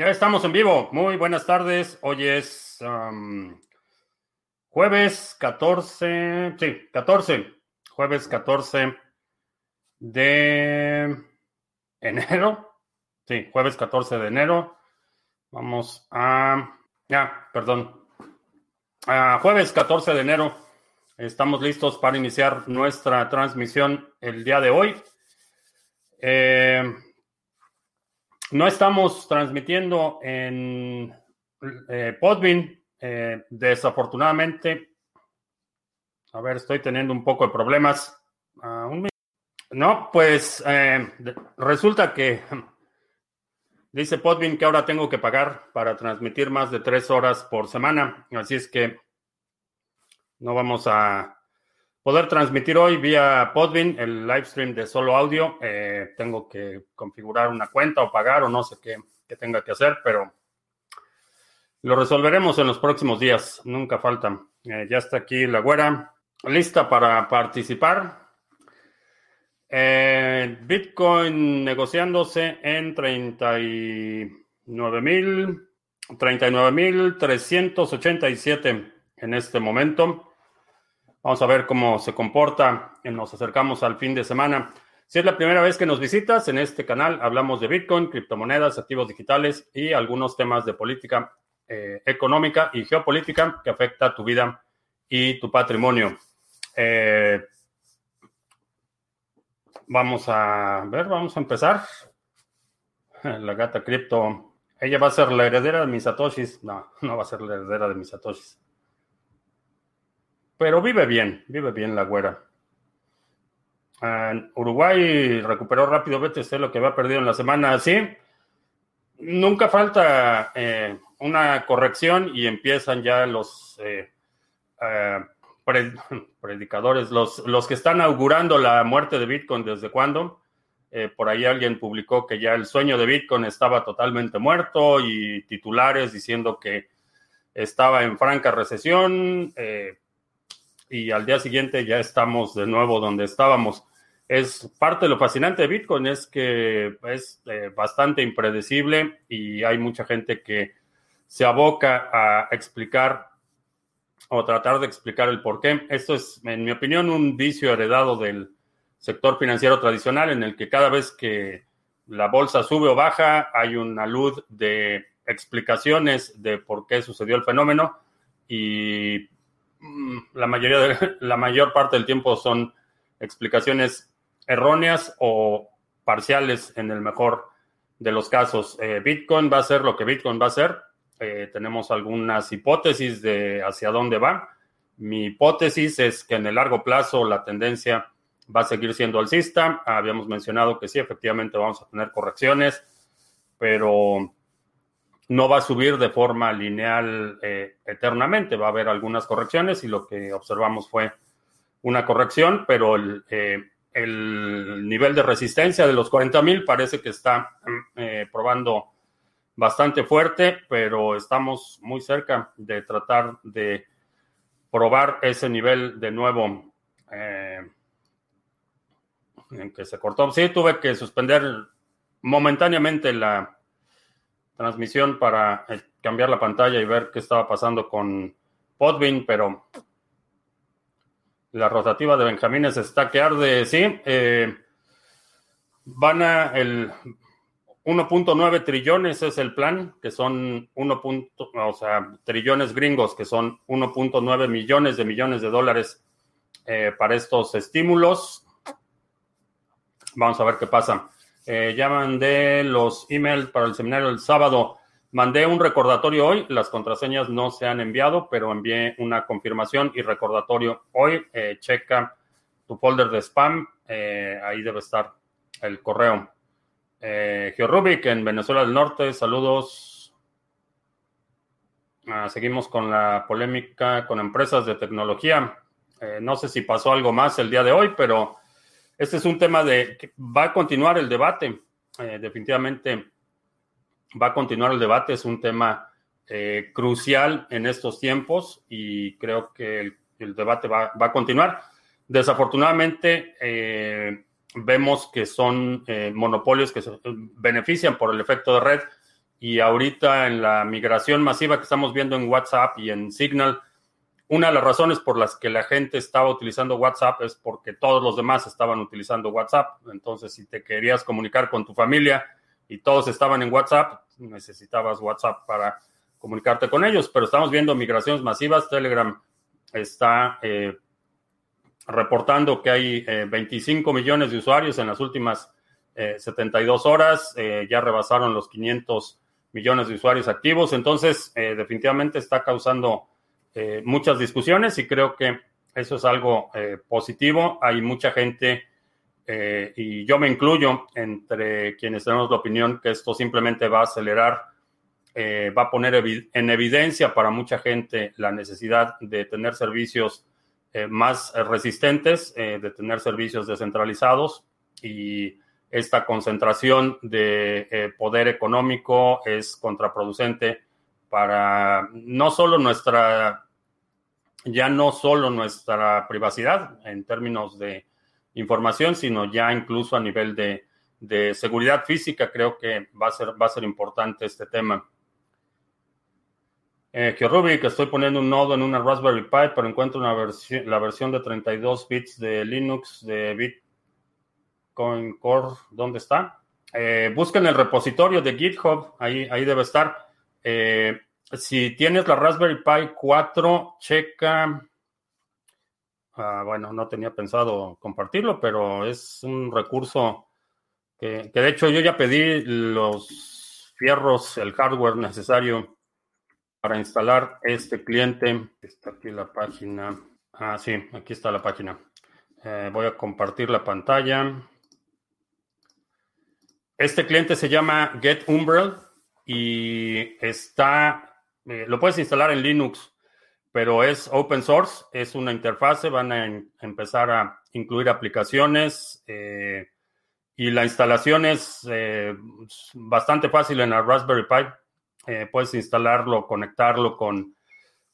Ya estamos en vivo. Muy buenas tardes. Hoy es um, jueves 14, sí, 14, jueves 14 de enero. Sí, jueves 14 de enero. Vamos a, ya, perdón. Jueves 14 de enero. Estamos listos para iniciar nuestra transmisión el día de hoy. Eh, no estamos transmitiendo en eh. Eh, desafortunadamente, a ver, estoy teniendo un poco de problemas. Uh, no, pues eh, resulta que dice Podbean que ahora tengo que pagar para transmitir más de tres horas por semana. Así es que no vamos a poder transmitir hoy vía Podbean el live stream de solo audio. Eh, tengo que configurar una cuenta o pagar o no sé qué, tenga que hacer, pero lo resolveremos en los próximos días. Nunca falta. Eh, ya está aquí la güera lista para participar. Eh, Bitcoin negociándose en 39 mil 39.387 en este momento. Vamos a ver cómo se comporta. Nos acercamos al fin de semana. Si es la primera vez que nos visitas en este canal, hablamos de Bitcoin, criptomonedas, activos digitales y algunos temas de política eh, económica y geopolítica que afecta tu vida y tu patrimonio. Eh, vamos a ver, vamos a empezar. La gata cripto. Ella va a ser la heredera de mis satoshis. No, no va a ser la heredera de mis satoshis. Pero vive bien, vive bien la güera. Uruguay recuperó rápido BTC lo que había perdido en la semana. Sí, nunca falta eh, una corrección y empiezan ya los eh, eh, predicadores, los, los que están augurando la muerte de Bitcoin desde cuándo. por ahí alguien publicó que ya el sueño de Bitcoin estaba totalmente muerto y titulares diciendo que estaba en franca recesión y al día siguiente ya estamos de nuevo donde estábamos. Es parte de lo fascinante de Bitcoin, es que es eh, bastante impredecible y hay mucha gente que se aboca a explicar o tratar de explicar el por qué. Esto es, en mi opinión, un vicio heredado del sector financiero tradicional en el que cada vez que la bolsa sube o baja hay una luz de explicaciones de por qué sucedió el fenómeno y la mayoría de, la mayor parte del tiempo son explicaciones erróneas o parciales en el mejor de los casos. Eh, Bitcoin va a ser lo que Bitcoin va a ser. Eh, tenemos algunas hipótesis de hacia dónde va. Mi hipótesis es que en el largo plazo la tendencia va a seguir siendo alcista. Habíamos mencionado que sí, efectivamente vamos a tener correcciones, pero no va a subir de forma lineal eh, eternamente, va a haber algunas correcciones y lo que observamos fue una corrección, pero el, eh, nivel de resistencia de los 40.000 parece que está eh, probando bastante fuerte, pero estamos muy cerca de tratar de probar ese nivel de nuevo en que se cortó. Sí, tuve que suspender momentáneamente la transmisión para eh, cambiar la pantalla y ver qué estaba pasando con Podbean, pero la rotativa de Benjamines está que arde, sí. Eh, van a el 1.9 trillones es el plan, que son 1. o sea, trillones gringos, que son 1.9 millones de millones de dólares eh, para estos estímulos. Vamos a ver qué pasa. Eh, ya mandé los emails para el seminario el sábado. Mandé un recordatorio hoy. Las contraseñas no se han enviado, pero envié una confirmación y recordatorio hoy. Eh, checa tu folder de spam. Eh, ahí debe estar el correo. Eh, Rubik en Venezuela del Norte. Saludos. Ah, seguimos con la polémica con empresas de tecnología. no sé si pasó algo más el día de hoy, pero este es un tema de que va a continuar el debate. Eh, definitivamente va a continuar el debate. Es un tema eh, crucial en estos tiempos y creo que el, debate va, a continuar. Desafortunadamente, eh, vemos que son monopolios que se benefician por el efecto de red Y ahorita en la migración masiva que estamos viendo en WhatsApp y en Signal, una de las razones por las que la gente estaba utilizando WhatsApp es porque todos los demás estaban utilizando WhatsApp. Entonces, si te querías comunicar con tu familia y todos estaban en WhatsApp, necesitabas WhatsApp para comunicarte con ellos. Pero estamos viendo migraciones masivas. Telegram está eh, reportando que hay 25 eh, millones de usuarios en las últimas 72 eh, horas. ya rebasaron los 500 millones de usuarios activos. Entonces, definitivamente está causando eh, muchas discusiones y creo que eso es algo eh, positivo. Hay mucha gente, eh, y yo me incluyo entre quienes tenemos la opinión que esto simplemente va a acelerar, va a poner en evidencia para mucha gente la necesidad de tener servicios más resistentes, de tener servicios descentralizados y esta concentración de poder económico es contraproducente para no solo nuestra, ya no solo nuestra privacidad en términos de información, sino ya incluso a nivel de, seguridad física, creo que va a ser, va a ser importante este tema. Eh, que estoy poniendo un nodo en una Raspberry Pi, pero encuentro una la versión de 32 bits de Linux de Bitcoin Core. ¿Dónde está? Eh, busquen el repositorio de GitHub, ahí, ahí debe estar. Eh, si tienes la Raspberry Pi 4, checa. Ah, bueno, no tenía pensado compartirlo, pero es un recurso que, de hecho yo ya pedí los fierros, el hardware necesario para instalar este cliente. Está aquí la página. Ah, sí, aquí está la página. Eh, voy a compartir la pantalla. Este cliente se llama Get y está, eh, lo puedes instalar en Linux, pero es open source, es una interfase, van a empezar a incluir aplicaciones eh, y la instalación es eh, bastante fácil en la Raspberry Pi. puedes instalarlo, conectarlo con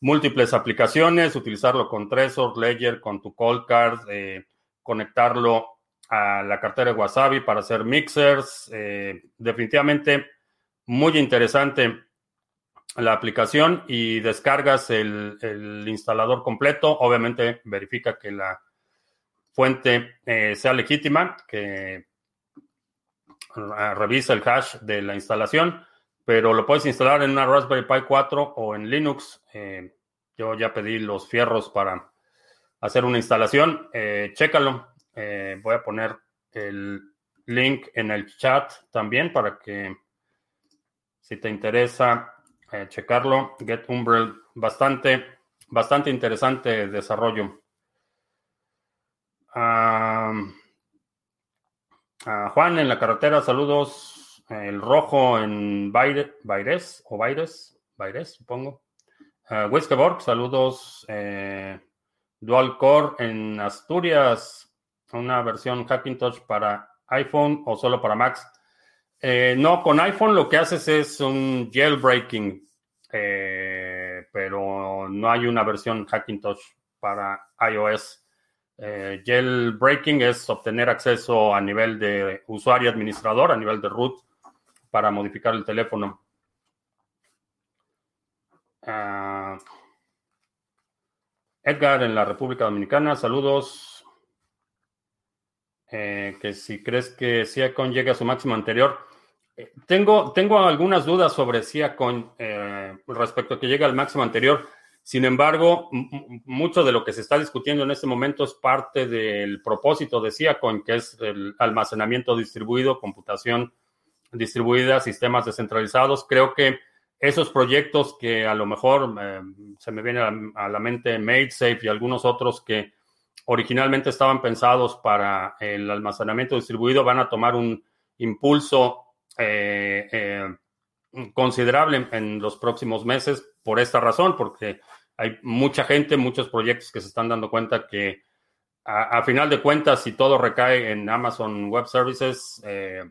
múltiples aplicaciones, utilizarlo con Trezor, Ledger, con tu Cold Card, conectarlo a la cartera de Wasabi para hacer mixers. definitivamente muy interesante la aplicación y descargas el, instalador completo. Obviamente verifica que la fuente eh, sea legítima, que ah, revisa el hash de la instalación, pero lo puedes instalar en una Raspberry Pi 4 o en Linux. Eh, yo ya pedí los fierros para hacer una instalación. Eh, chécalo. voy a poner el link en el chat también para que si te interesa eh, checarlo, Get Umbrel, bastante, bastante interesante desarrollo. Juan en la carretera, saludos. El rojo en Baires o Baires, Baires, supongo. Uh, saludos. Eh, Dual Core en Asturias, una versión Hackintosh para iPhone o solo para Macs. Eh, no, con iPhone lo que haces es un jailbreaking, eh, pero no hay una versión Hackintosh para iOS. Eh, jailbreaking es obtener acceso a nivel de usuario administrador, a nivel de root, para modificar el teléfono. Ah, Edgar en la República Dominicana, saludos. que si crees que Siacon llega a su máximo anterior, tengo, tengo algunas dudas sobre Siacon eh, respecto a que llegue al máximo anterior. Sin embargo, mucho de lo que se está discutiendo en este momento es parte del propósito de Siacon, que es el almacenamiento distribuido, computación distribuida, sistemas descentralizados. Creo que esos proyectos que a lo mejor eh, se me viene a, la mente MadeSafe y algunos otros que originalmente estaban pensados para el almacenamiento distribuido van a tomar un impulso eh, eh, considerable en los próximos meses por esta razón, porque hay mucha gente, muchos proyectos que se están dando cuenta que a, final de cuentas, si todo recae en Amazon Web Services, eh,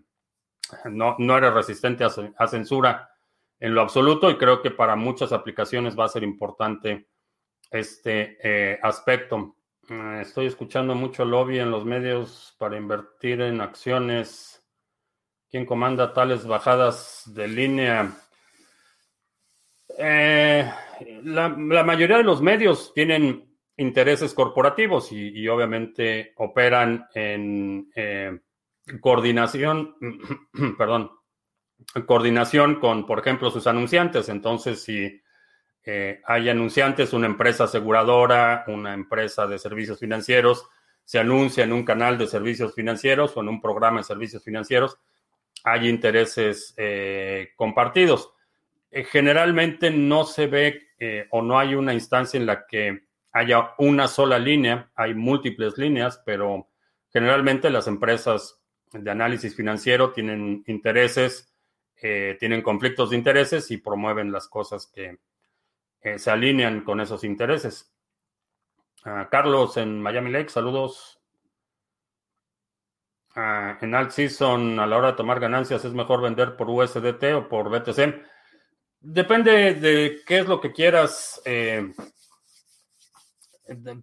no, no eres resistente a, censura en lo absoluto y creo que para muchas aplicaciones va a ser importante este aspecto. estoy escuchando mucho lobby en los medios para invertir en acciones ¿Quién comanda tales bajadas de línea? la, mayoría de los medios tienen intereses corporativos y, obviamente operan en coordinación, perdón, coordinación con, por ejemplo, sus anunciantes. Entonces, si eh, hay anunciantes, una empresa aseguradora, una empresa de servicios financieros, se anuncia en un canal de servicios financieros o en un programa de servicios financieros, hay intereses eh, compartidos. Eh, generalmente no se ve o no hay una instancia en la que haya una sola línea, hay múltiples líneas, pero generalmente las empresas de análisis financiero tienen intereses, eh, tienen conflictos de intereses y promueven las cosas que eh, se alinean con esos intereses. Ah, Carlos en Miami Lake, saludos. En Alt Season, a la hora de tomar ganancias, ¿es mejor vender por USDT o por BTC? Depende de qué es lo que quieras. Eh,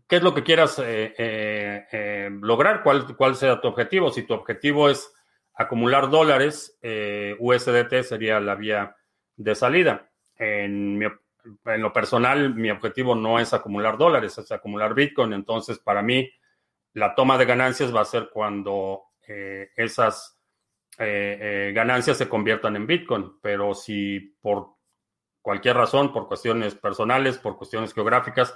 qué es lo que quieras eh, eh, lograr, ¿Cuál, cuál sea tu objetivo. Si tu objetivo es acumular dólares, USDT sería la vía de salida. En, lo personal, mi objetivo no es acumular dólares, es acumular Bitcoin. Entonces, para mí, la toma de ganancias va a ser cuando esas ganancias se conviertan en Bitcoin. Pero si por cualquier razón, por cuestiones personales, por cuestiones geográficas,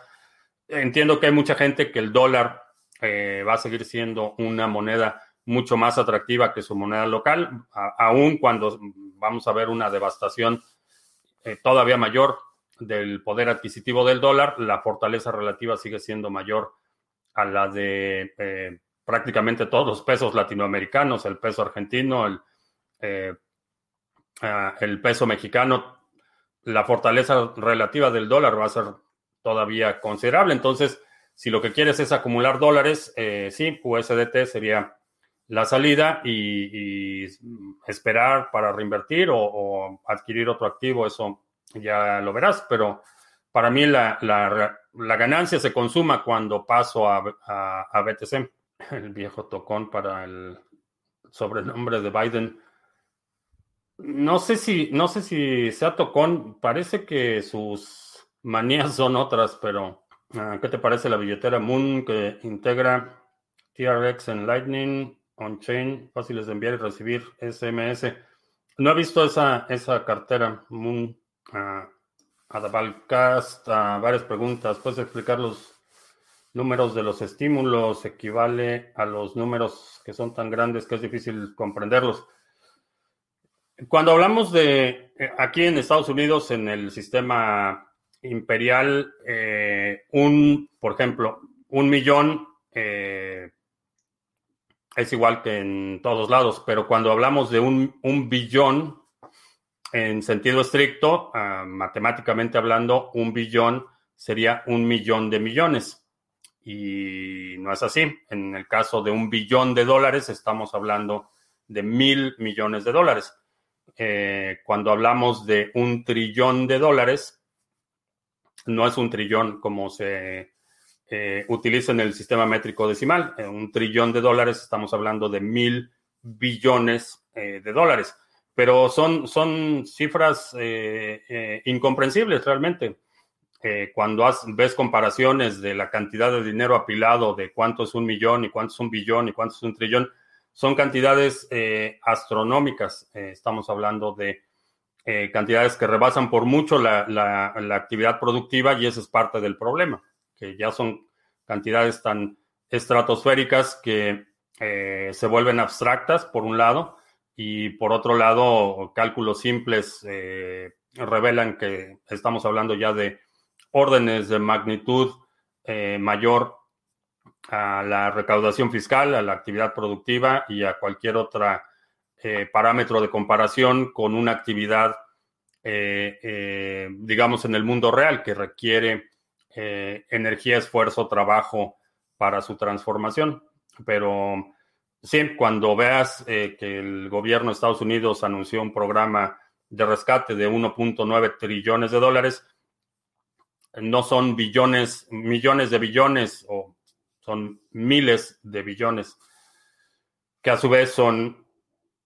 entiendo que hay mucha gente que el dólar eh, va a seguir siendo una moneda mucho más atractiva que su moneda local, aun cuando vamos a ver una devastación eh, todavía mayor del poder adquisitivo del dólar, la fortaleza relativa sigue siendo mayor a la de eh, prácticamente todos los pesos latinoamericanos, el peso argentino, el, ah, el peso mexicano. La fortaleza relativa del dólar va a ser todavía considerable. Entonces, si lo que quieres es acumular dólares, eh, sí, USDT sería la salida y, esperar para reinvertir o, adquirir otro activo, eso ya lo verás, pero para mí la, ganancia se consuma cuando paso a, a, BTC. El viejo tocón para el sobrenombre de Biden. No sé si, no sé si sea tocón, parece que sus manías son otras, pero ah, ¿qué te parece la billetera Moon que integra TRX en Lightning, on-chain, fáciles de enviar y recibir SMS? No he visto esa, esa cartera Moon. Uh, Adabalcast, varias preguntas. ¿Puedes explicar los números de los estímulos? ¿Equivale a los números que son tan grandes que es difícil comprenderlos? Cuando hablamos de eh, aquí en Estados Unidos, en el sistema imperial, eh, un, por ejemplo, un millón eh, es igual que en todos lados, pero cuando hablamos de un, un billón, en sentido estricto, ah, matemáticamente hablando, un billón sería un millón de millones. Y no es así. En el caso de un billón de dólares, estamos hablando de mil millones de dólares. Eh, cuando hablamos de un trillón de dólares, no es un trillón como se eh, utiliza en el sistema métrico decimal. Un trillón de dólares estamos hablando de mil billones eh, de dólares, pero son, son cifras incomprensibles realmente. Cuando ves comparaciones de la cantidad de dinero apilado, de cuánto es un millón y cuánto es un billón y cuánto es un trillón, son cantidades astronómicas. estamos hablando de eh, cantidades que rebasan por mucho la, actividad productiva y ese es parte del problema, que ya son cantidades tan estratosféricas que eh, se vuelven abstractas, por un lado, y por otro lado, cálculos simples eh, revelan que estamos hablando ya de órdenes de magnitud mayor a la recaudación fiscal, a la actividad productiva y a cualquier otra eh, parámetro de comparación con una actividad, eh, eh, digamos, en el mundo real que requiere energía, esfuerzo, trabajo para su transformación. Pero sí, cuando veas que el gobierno de Estados Unidos anunció un programa de rescate de 1.9 trillones de dólares, no son billones, millones de billones o son miles de billones, que a su vez son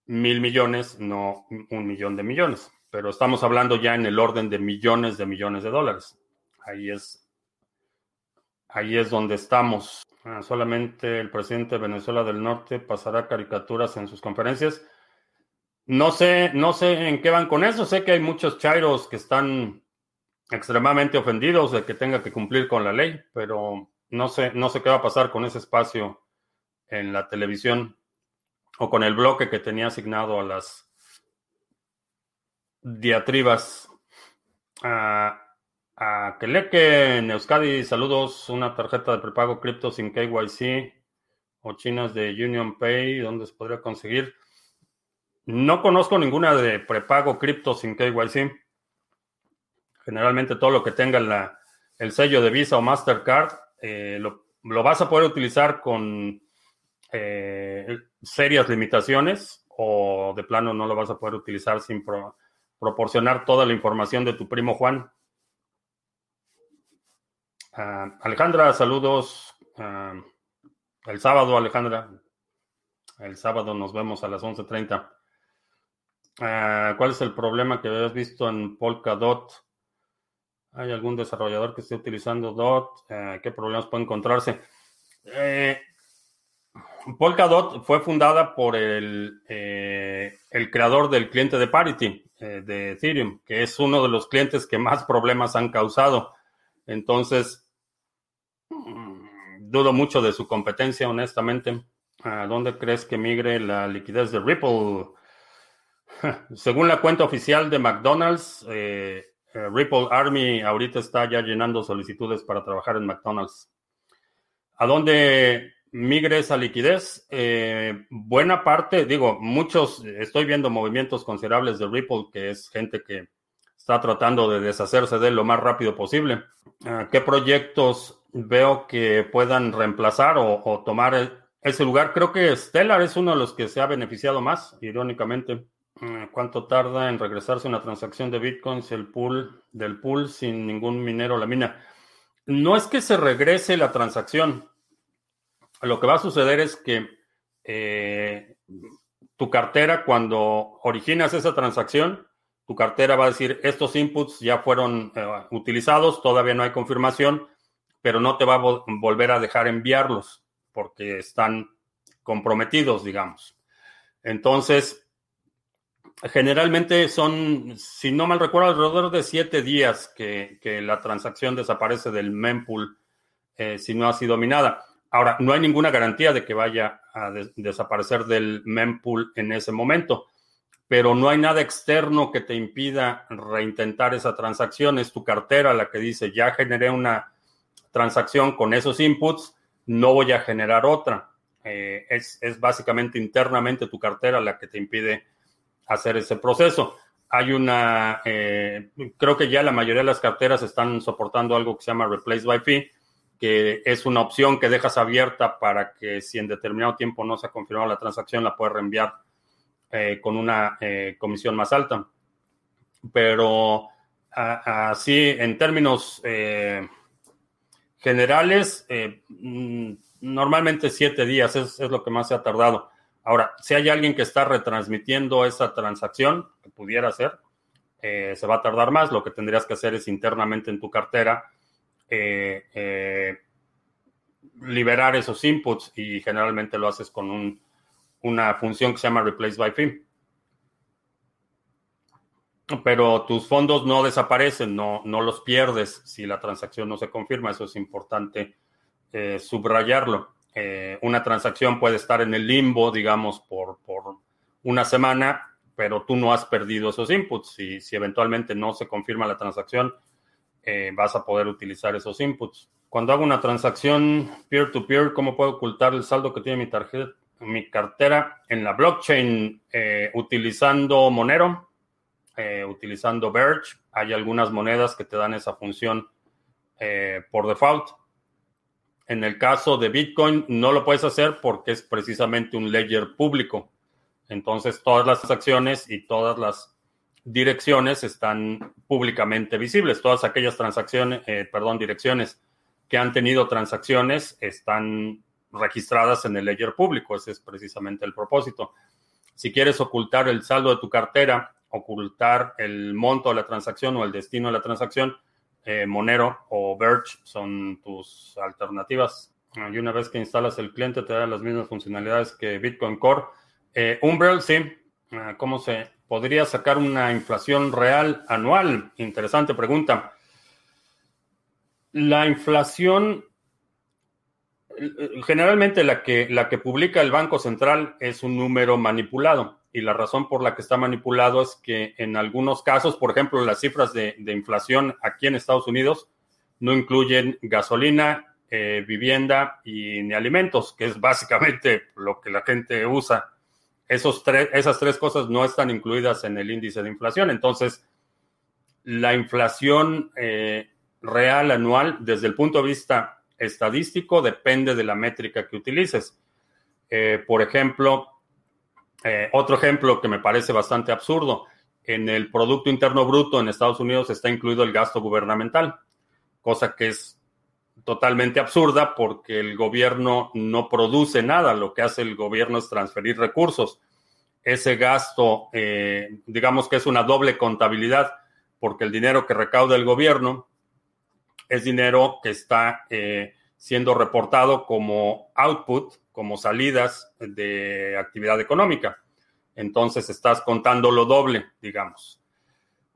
mil millones, no un millón de millones. pero estamos hablando ya en el orden de millones de millones de dólares. Ahí es, ahí es donde estamos. Ah, solamente el presidente de Venezuela del Norte pasará caricaturas en sus conferencias. No sé, no sé en qué van con eso. Sé que hay muchos chairos que están extremadamente ofendidos de que tenga que cumplir con la ley, pero no sé, no sé qué va a pasar con ese espacio en la televisión o con el bloque que tenía asignado a las diatribas. A, a Keleke en Euskadi, saludos. Una tarjeta de prepago cripto sin KYC o chinas de Union Pay, ¿dónde se podría conseguir? No conozco ninguna de prepago cripto sin KYC. Generalmente todo lo que tenga la, el sello de Visa o Mastercard eh, lo, vas a poder utilizar con eh, serias limitaciones o de plano no lo vas a poder utilizar sin proporcionar toda la información de tu primo Juan. Ah, Alejandra, saludos. Ah, el sábado, Alejandra. El sábado nos vemos a las 11.30. Ah, ¿Cuál es el problema que habías visto en Polkadot? ¿Hay algún desarrollador que esté utilizando DOT? ¿Qué problemas puede encontrarse? Eh, Polkadot fue fundada por el, eh, el, creador del cliente de Parity, eh, de Ethereum, que es uno de los clientes que más problemas han causado. Entonces, mm, dudo mucho de su competencia, honestamente. ¿A dónde crees que migre la liquidez de Ripple? Según la cuenta oficial de McDonald's, eh, Ripple Army ahorita está ya llenando solicitudes para trabajar en McDonald's. ¿A dónde migre esa liquidez. Eh, buena parte, digo, muchos, estoy viendo movimientos considerables de Ripple, que es gente que está tratando de deshacerse de él lo más rápido posible. Ah, ¿Qué proyectos veo que puedan reemplazar o, tomar e, ese lugar? Creo que Stellar es uno de los que se ha beneficiado más, irónicamente. Ah, ¿Cuánto tarda en regresarse una transacción de bitcoins el pool del pool sin ningún minero la mina? No es que se regrese la transacción, lo que va a suceder es que eh, tu cartera, cuando originas esa transacción, tu cartera va a decir, estos inputs ya fueron eh, utilizados, todavía no hay confirmación, pero no te va a volver a dejar enviarlos porque están comprometidos, digamos. Entonces, generalmente son, si no mal recuerdo, alrededor de siete días que, la transacción desaparece del mempool eh, si no ha sido minada. Ahora, no hay ninguna garantía de que vaya a desaparecer del mempool en ese momento, pero no hay nada externo que te impida reintentar esa transacción. Es tu cartera la que dice, ya generé una transacción con esos inputs, no voy a generar otra. Eh, es, básicamente internamente tu cartera la que te impide hacer ese proceso. Hay una, eh, creo que ya la mayoría de las carteras están soportando algo que se llama Replace by Fee que es una opción que dejas abierta para que si en determinado tiempo no se ha confirmado la transacción, la puedes reenviar eh, con una eh, comisión más alta. Pero así, en términos generales, mm, normalmente siete días es, lo que más se ha tardado. Ahora, si hay alguien que está retransmitiendo esa transacción, que pudiera ser, se va a tardar más. Lo que tendrías que hacer es internamente en tu cartera eh, eh, liberar esos inputs y generalmente lo haces con una función que se llama replace by fee. Pero tus fondos no desaparecen, no, no los pierdes si la transacción no se confirma. Eso es importante eh, una transacción puede estar en el limbo, digamos, por, por, una semana, pero tú no has perdido esos inputs. Si, si eventualmente no se confirma la transacción, eh, vas a poder utilizar esos inputs. Cuando hago una transacción peer-to-peer, ¿cómo puedo ocultar el saldo que tiene mi tarjeta, mi cartera en la blockchain eh, utilizando Monero, eh, utilizando Verge? Hay algunas monedas que te dan esa función por default. En el caso de Bitcoin no lo puedes hacer porque es precisamente un ledger público. Entonces todas las transacciones y todas las direcciones están públicamente visibles. Todas aquellas transacciones, eh, perdón, direcciones que han tenido transacciones están registradas en el ledger público. Ese es precisamente el propósito. Si quieres ocultar el saldo de tu cartera ocultar el monto de la transacción o el destino de la transacción, eh, Monero o Verge son tus alternativas. Y una vez que instalas el cliente te da las mismas funcionalidades que Bitcoin Core. Eh, Umbrel, sí. Ah, ¿Cómo se podría sacar una inflación real anual? Interesante pregunta. La inflación, generalmente la que, la que publica el Banco Central es un número manipulado. Y la razón por la que está manipulado es que en algunos casos, por ejemplo, las cifras de, inflación aquí en Estados Unidos no incluyen gasolina, eh, vivienda y ni alimentos, que es básicamente lo que la gente usa. Esos tres, esas tres cosas no están incluidas en el índice de inflación. Entonces, la inflación eh, real anual, desde el punto de vista estadístico, depende de la métrica que utilices. Eh, por ejemplo, eh, otro ejemplo que me parece bastante absurdo, en el Producto Interno Bruto en Estados Unidos está incluido el gasto gubernamental, cosa que es totalmente absurda porque el gobierno no produce nada, lo que hace el gobierno es transferir recursos. Ese gasto, eh, digamos que es una doble contabilidad, porque el dinero que recauda el gobierno es dinero que está eh, siendo reportado como output como salidas de actividad económica. Entonces estás contando lo doble, digamos.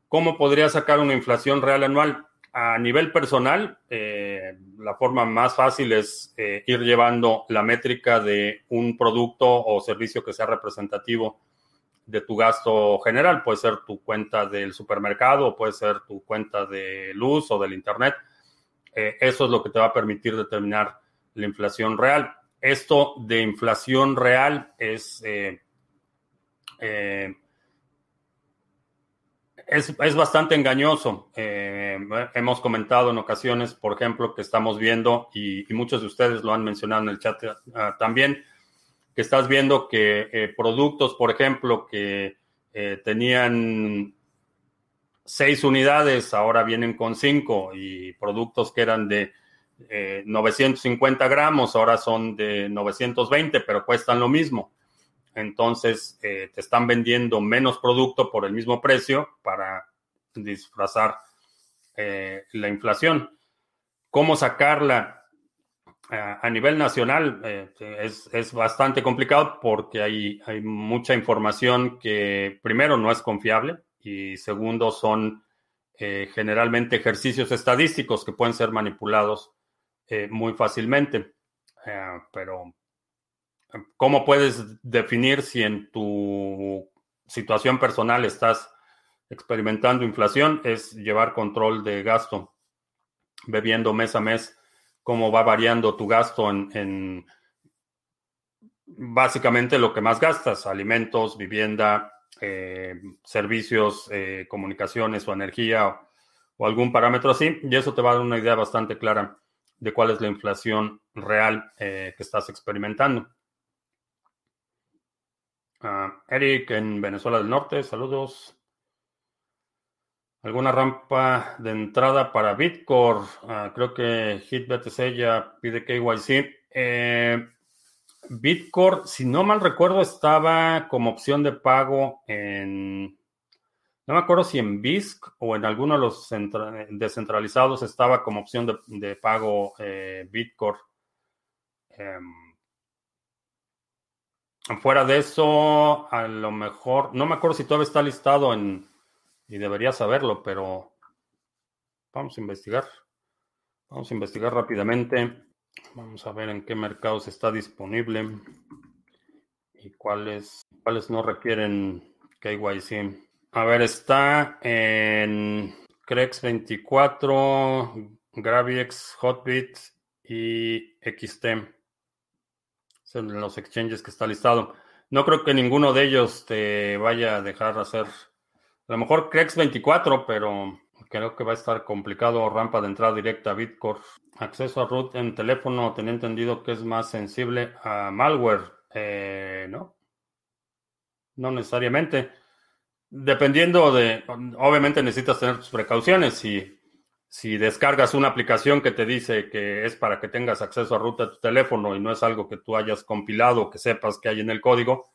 ¿Cómo podría sacar una inflación real anual? A nivel personal, eh, la forma más fácil es eh, ir llevando la métrica de un producto o servicio que sea representativo de tu gasto general. Puede ser tu cuenta del supermercado, puede ser tu cuenta de luz o del Internet. Eh, eso es lo que te va a permitir determinar la inflación real esto de inflación real es, eh, eh, es, bastante engañoso. Eh, hemos comentado en ocasiones, por ejemplo, que estamos viendo, y, muchos de ustedes lo han mencionado en el chat también, que estás viendo que productos, por ejemplo, que tenían seis unidades, ahora vienen con cinco, y productos que eran de 950 eh, gramos, ahora son de 920, pero cuestan lo mismo. Entonces, eh, te están vendiendo menos producto por el mismo precio para disfrazar eh, la inflación. ¿Cómo sacarla a nivel nacional? Es, bastante complicado porque hay, hay mucha información que, primero, no es confiable y segundo, son generalmente ejercicios estadísticos que pueden ser manipulados eh, muy fácilmente. Eh, pero, ¿cómo puedes definir si en tu situación personal estás experimentando inflación? Es llevar control de gasto, bebiendo mes a mes cómo va variando tu gasto en, básicamente lo que más gastas, alimentos, vivienda, eh, servicios, comunicaciones o energía o, algún parámetro así, y eso te va a dar una idea bastante clara de cuál es la inflación real eh, que estás experimentando. Ah, Eric en Venezuela del Norte, saludos. ¿Alguna rampa de entrada para Bitcoin? Ah, creo que HitBTC ya pide KYC. Eh, Bitcoin, si no mal recuerdo, estaba como opción de pago en no me acuerdo si en BISC o en alguno de los descentralizados estaba como opción de, pago eh, Bitcoin. Em, fuera de eso, a lo mejor, no me acuerdo si todavía está listado en, y debería saberlo, pero vamos a investigar. Vamos a investigar rápidamente. Vamos a ver en qué mercados está disponible y cuáles, cuáles no requieren KYC. A ver, está en Crex24, Gravix, Hotbit y XT. Son los exchanges que está listado. No creo que ninguno de ellos te vaya a dejar hacer. A lo mejor Crex24, pero creo que va a estar complicado. Rampa de entrada directa a Bitcoin. Acceso a root en teléfono. Tenía entendido que es más sensible a malware. Eh, no. No necesariamente. Dependiendo de, obviamente necesitas tener tus precauciones. Si, si descargas una aplicación que te dice que es para que tengas acceso a ruta de tu teléfono y no es algo que tú hayas compilado o que sepas que hay en el código,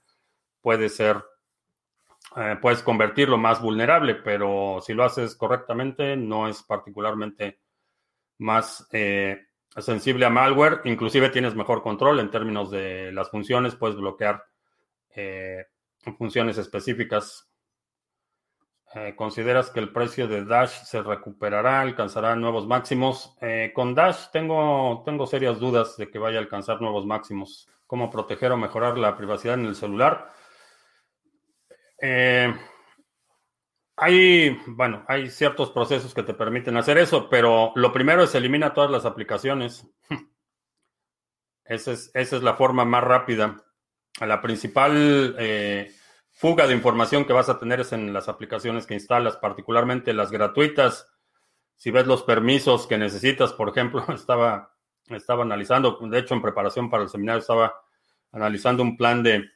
puede ser eh, puedes convertirlo más vulnerable, pero si lo haces correctamente, no es particularmente más eh, sensible a malware. Inclusive tienes mejor control en términos de las funciones, puedes bloquear eh, funciones específicas. ¿Consideras que el precio de Dash se recuperará, alcanzará nuevos máximos? con Dash tengo, tengo serias dudas de que vaya a alcanzar nuevos máximos. ¿Cómo proteger o mejorar la privacidad en el celular? Eh, hay, bueno, hay ciertos procesos que te permiten hacer eso, pero lo primero es eliminar todas las aplicaciones. esa, es, esa es la forma más rápida. La principal eh, fuga de información que vas a tener es en las aplicaciones que instalas, particularmente las gratuitas. Si ves los permisos que necesitas, por ejemplo, estaba, estaba analizando, de hecho en preparación para el seminario estaba analizando un plan de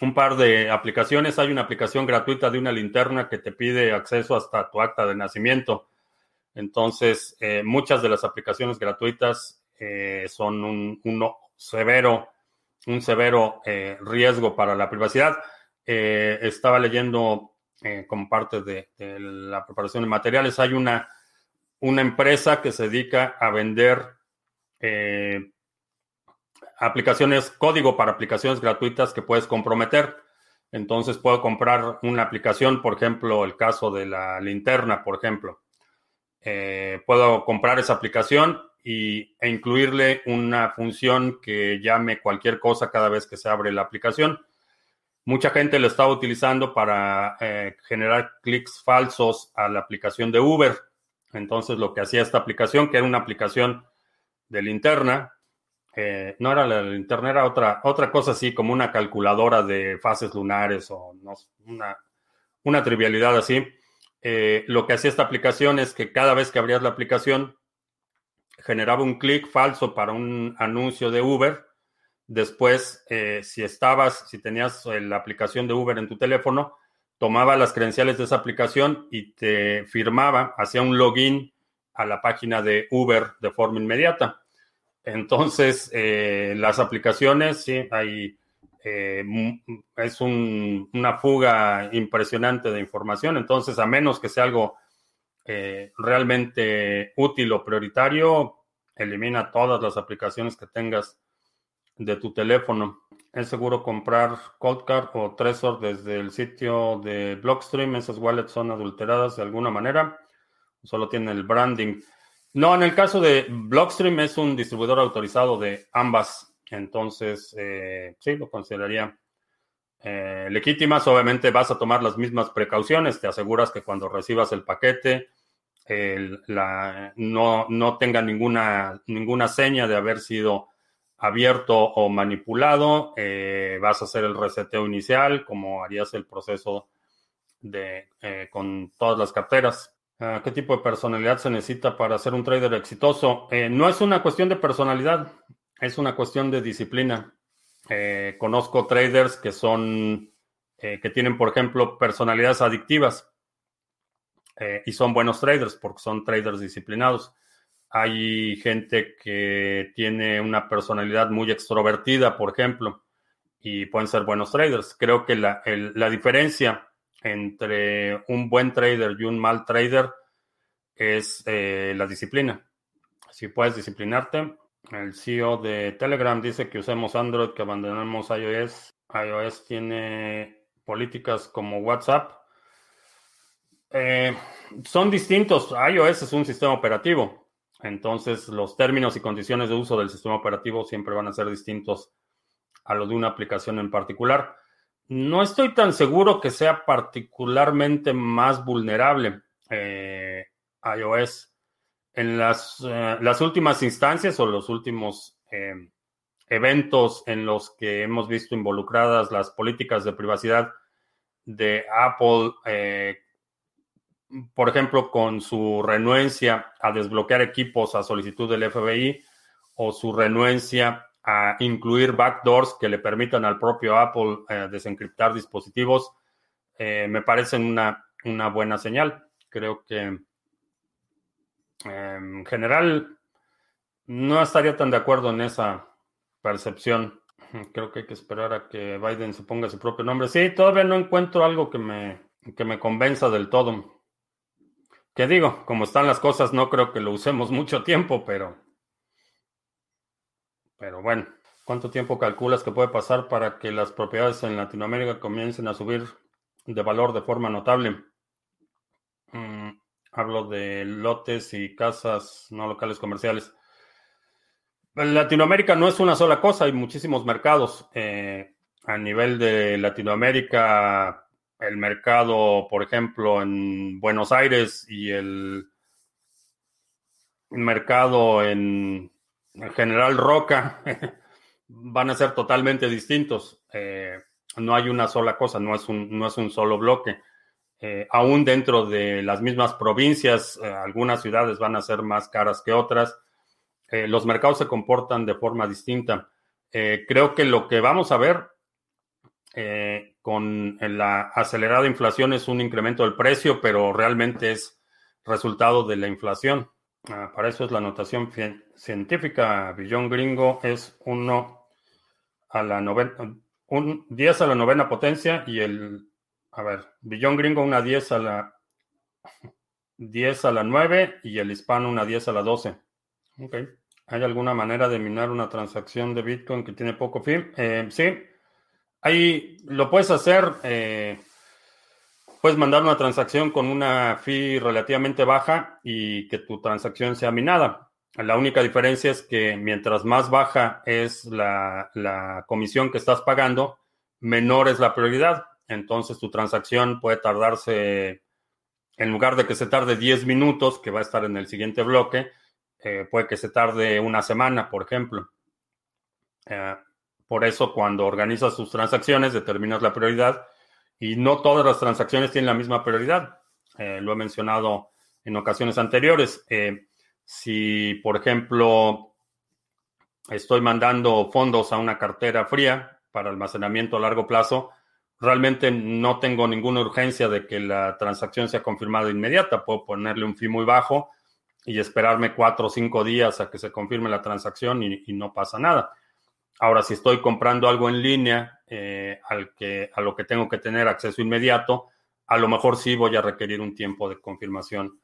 un par de aplicaciones. Hay una aplicación gratuita de una linterna que te pide acceso hasta tu acta de nacimiento. Entonces, eh, muchas de las aplicaciones gratuitas eh, son un, severo, un severo eh, riesgo para la privacidad. Estaba leyendo como parte de, la preparación de materiales, hay una, una empresa que se dedica a vender aplicaciones, código para aplicaciones gratuitas que puedes comprometer. Entonces puedo comprar una aplicación, por ejemplo, el caso de la linterna, por ejemplo. Eh, puedo comprar esa aplicación y, e incluirle una función que llame cualquier cosa cada vez que se abre la aplicación. Mucha gente lo estaba utilizando para eh, generar clics falsos a la aplicación de Uber. Entonces lo que hacía esta aplicación, que era una aplicación de linterna, eh, no era la linterna, era otra, otra cosa así, como una calculadora de fases lunares o una, una trivialidad así. Eh, lo que hacía esta aplicación es que cada vez que abrías la aplicación, generaba un clic falso para un anuncio de Uber. Después, eh, si estabas, si tenías la aplicación de Uber en tu teléfono, tomaba las credenciales de esa aplicación y te firmaba, hacía un login a la página de Uber de forma inmediata. Entonces, eh, las aplicaciones, sí, hay, eh, es una fuga impresionante de información. Entonces, a menos que sea algo eh, realmente útil o prioritario, elimina todas las aplicaciones que tengas de tu teléfono. Es seguro comprar Coldcard o Trezor desde el sitio de Blockstream. Esas wallets son adulteradas de alguna manera. Solo tienen el branding. No, en el caso de Blockstream es un distribuidor autorizado de ambas, entonces eh, sí, lo consideraría eh, legítimas. Obviamente vas a tomar las mismas precauciones, te aseguras que cuando recibas el paquete no, no tenga ninguna, ninguna seña de haber sido abierto o manipulado. Eh, vas a hacer el reseteo inicial, como harías el proceso de, con todas las carteras. Ah, ¿Qué tipo de personalidad se necesita para ser un trader exitoso? Eh, no es una cuestión de personalidad, es una cuestión de disciplina. Eh, conozco traders que son, eh, que tienen, por ejemplo, personalidades adictivas y son buenos traders porque son traders disciplinados. Hay gente que tiene una personalidad muy extrovertida, por ejemplo, y pueden ser buenos traders. Creo que la, la diferencia entre un buen trader y un mal trader es eh, la disciplina. Si puedes disciplinarte, el CEO de Telegram dice que usemos Android, que abandonemos iOS. iOS tiene políticas como WhatsApp. Eh, son distintos. iOS es un sistema operativo. Entonces, los términos y condiciones de uso del sistema operativo siempre van a ser distintos a los de una aplicación en particular. No estoy tan seguro que sea particularmente más vulnerable eh, iOS. En las, eh, las, últimas instancias o los últimos em, eventos en los que hemos visto involucradas las políticas de privacidad de Apple, eh, por ejemplo, con su renuencia a desbloquear equipos a solicitud del FBI o su renuencia a incluir backdoors que le permitan al propio Apple eh, desencriptar dispositivos, eh, me parecen una, buena señal. Creo que em, en general no estaría tan de acuerdo en esa percepción. Creo que hay que esperar a que Biden se ponga su propio nombre. Sí, todavía no encuentro algo que me convenza del todo. Que digo, como están las cosas, no creo que lo usemos mucho tiempo, pero. Pero bueno, ¿cuánto tiempo calculas que puede pasar para que las propiedades en Latinoamérica comiencen a subir de valor de forma notable? Mm, hablo de lotes y casas no locales comerciales. Latinoamérica no es una sola cosa, hay muchísimos mercados. Eh, a nivel de Latinoamérica, el mercado, por ejemplo, en Buenos Aires y el mercado en, General Roca van a ser totalmente distintos. Eh, no hay una sola cosa, no es un, no es un solo bloque. Eh, aún dentro de las mismas provincias, algunas ciudades van a ser más caras que otras eh, los mercados se comportan de forma distinta. Eh, creo que lo que vamos a ver eh, con la acelerada inflación es un incremento del precio, pero realmente es resultado de la inflación. Ah, para eso es la notación científica. Billón gringo es 1 a la novena, un 10 a la novena potencia y el, a ver, billón gringo una 10 a la 10 a la 9 y el hispano una 10 a la 12. Ok. ¿Hay alguna manera de minar una transacción de Bitcoin que tiene poco fin? Eh, sí. Ahí lo puedes hacer. Eh, puedes mandar una transacción con una fee relativamente baja y que tu transacción sea minada. La única diferencia es que mientras más baja es la, comisión que estás pagando, menor es la prioridad. Entonces tu transacción puede tardarse, en lugar de que se tarde 10 minutos, que va a estar en el siguiente bloque, eh, puede que se tarde una semana, por ejemplo. Eh, por eso, cuando organizas tus transacciones, determinas la prioridad y no todas las transacciones tienen la misma prioridad. Eh, lo he mencionado en ocasiones anteriores. si, por ejemplo, estoy mandando fondos a una cartera fría para almacenamiento a largo plazo, realmente no tengo ninguna urgencia de que la transacción sea confirmada inmediata. Puedo ponerle un fee muy bajo y esperarme cuatro o cinco días a que se confirme la transacción y, no pasa nada. Ahora, si estoy comprando algo en línea eh, al que, a lo que tengo que tener acceso inmediato, a lo mejor sí voy a requerir un tiempo de confirmación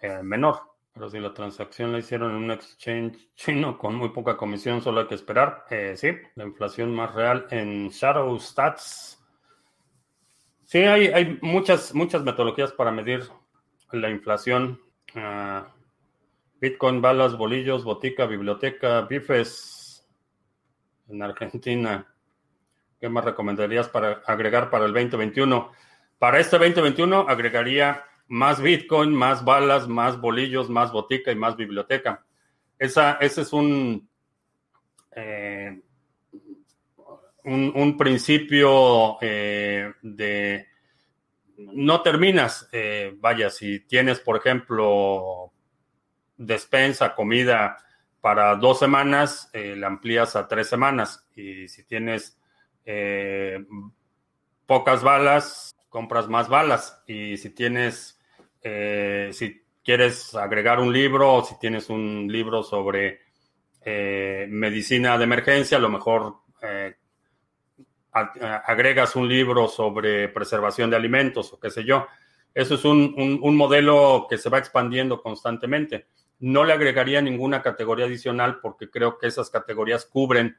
eh, menor. Pero si la transacción la hicieron en un exchange chino con muy poca comisión, solo hay que esperar. Eh, sí, la inflación más real en Shadow Stats. Sí, hay, hay muchas, muchas metodologías para medir la inflación. Ah, Bitcoin, balas, bolillos, botica, biblioteca, bifes en Argentina. ¿Qué más recomendarías para agregar para el 2021? Para este 2021 agregaría más Bitcoin, más balas, más bolillos, más botica y más biblioteca. Esa, ese es un, eh, un, principio eh, de no terminas. Eh, vaya, si tienes, por ejemplo, despensa, comida para dos semanas, eh, la amplías a tres semanas. Y si tienes eh, pocas balas, compras más balas. Y si tienes, eh, si quieres agregar un libro o si tienes un libro sobre medicina de emergencia, a lo mejor agregas un libro sobre preservación de alimentos o qué sé yo. Eso es un modelo que se va expandiendo constantemente. No le agregaría ninguna categoría adicional porque creo que esas categorías cubren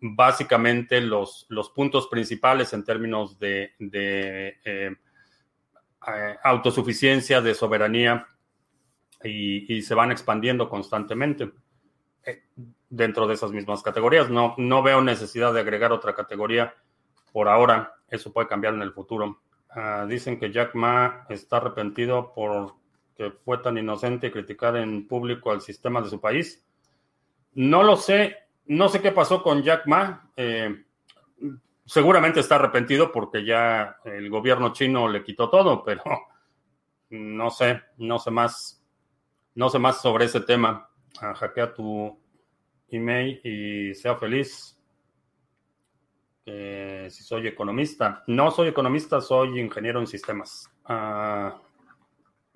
básicamente los, los puntos principales en términos de, eh, eh, autosuficiencia, de soberanía y, se van expandiendo constantemente eh, dentro de esas mismas categorías. No, no veo necesidad de agregar otra categoría por ahora. Eso puede cambiar en el futuro. Ah, dicen que Jack Ma está arrepentido por que fue tan inocente criticar en público al sistema de su país. No lo sé, no sé qué pasó con Jack Ma. Eh, seguramente está arrepentido porque ya el gobierno chino le quitó todo, pero no sé, no sé más, no sé más sobre ese tema. Ah, hackea tu email y sea feliz. si soy economista. No soy economista, soy ingeniero en sistemas. Ah,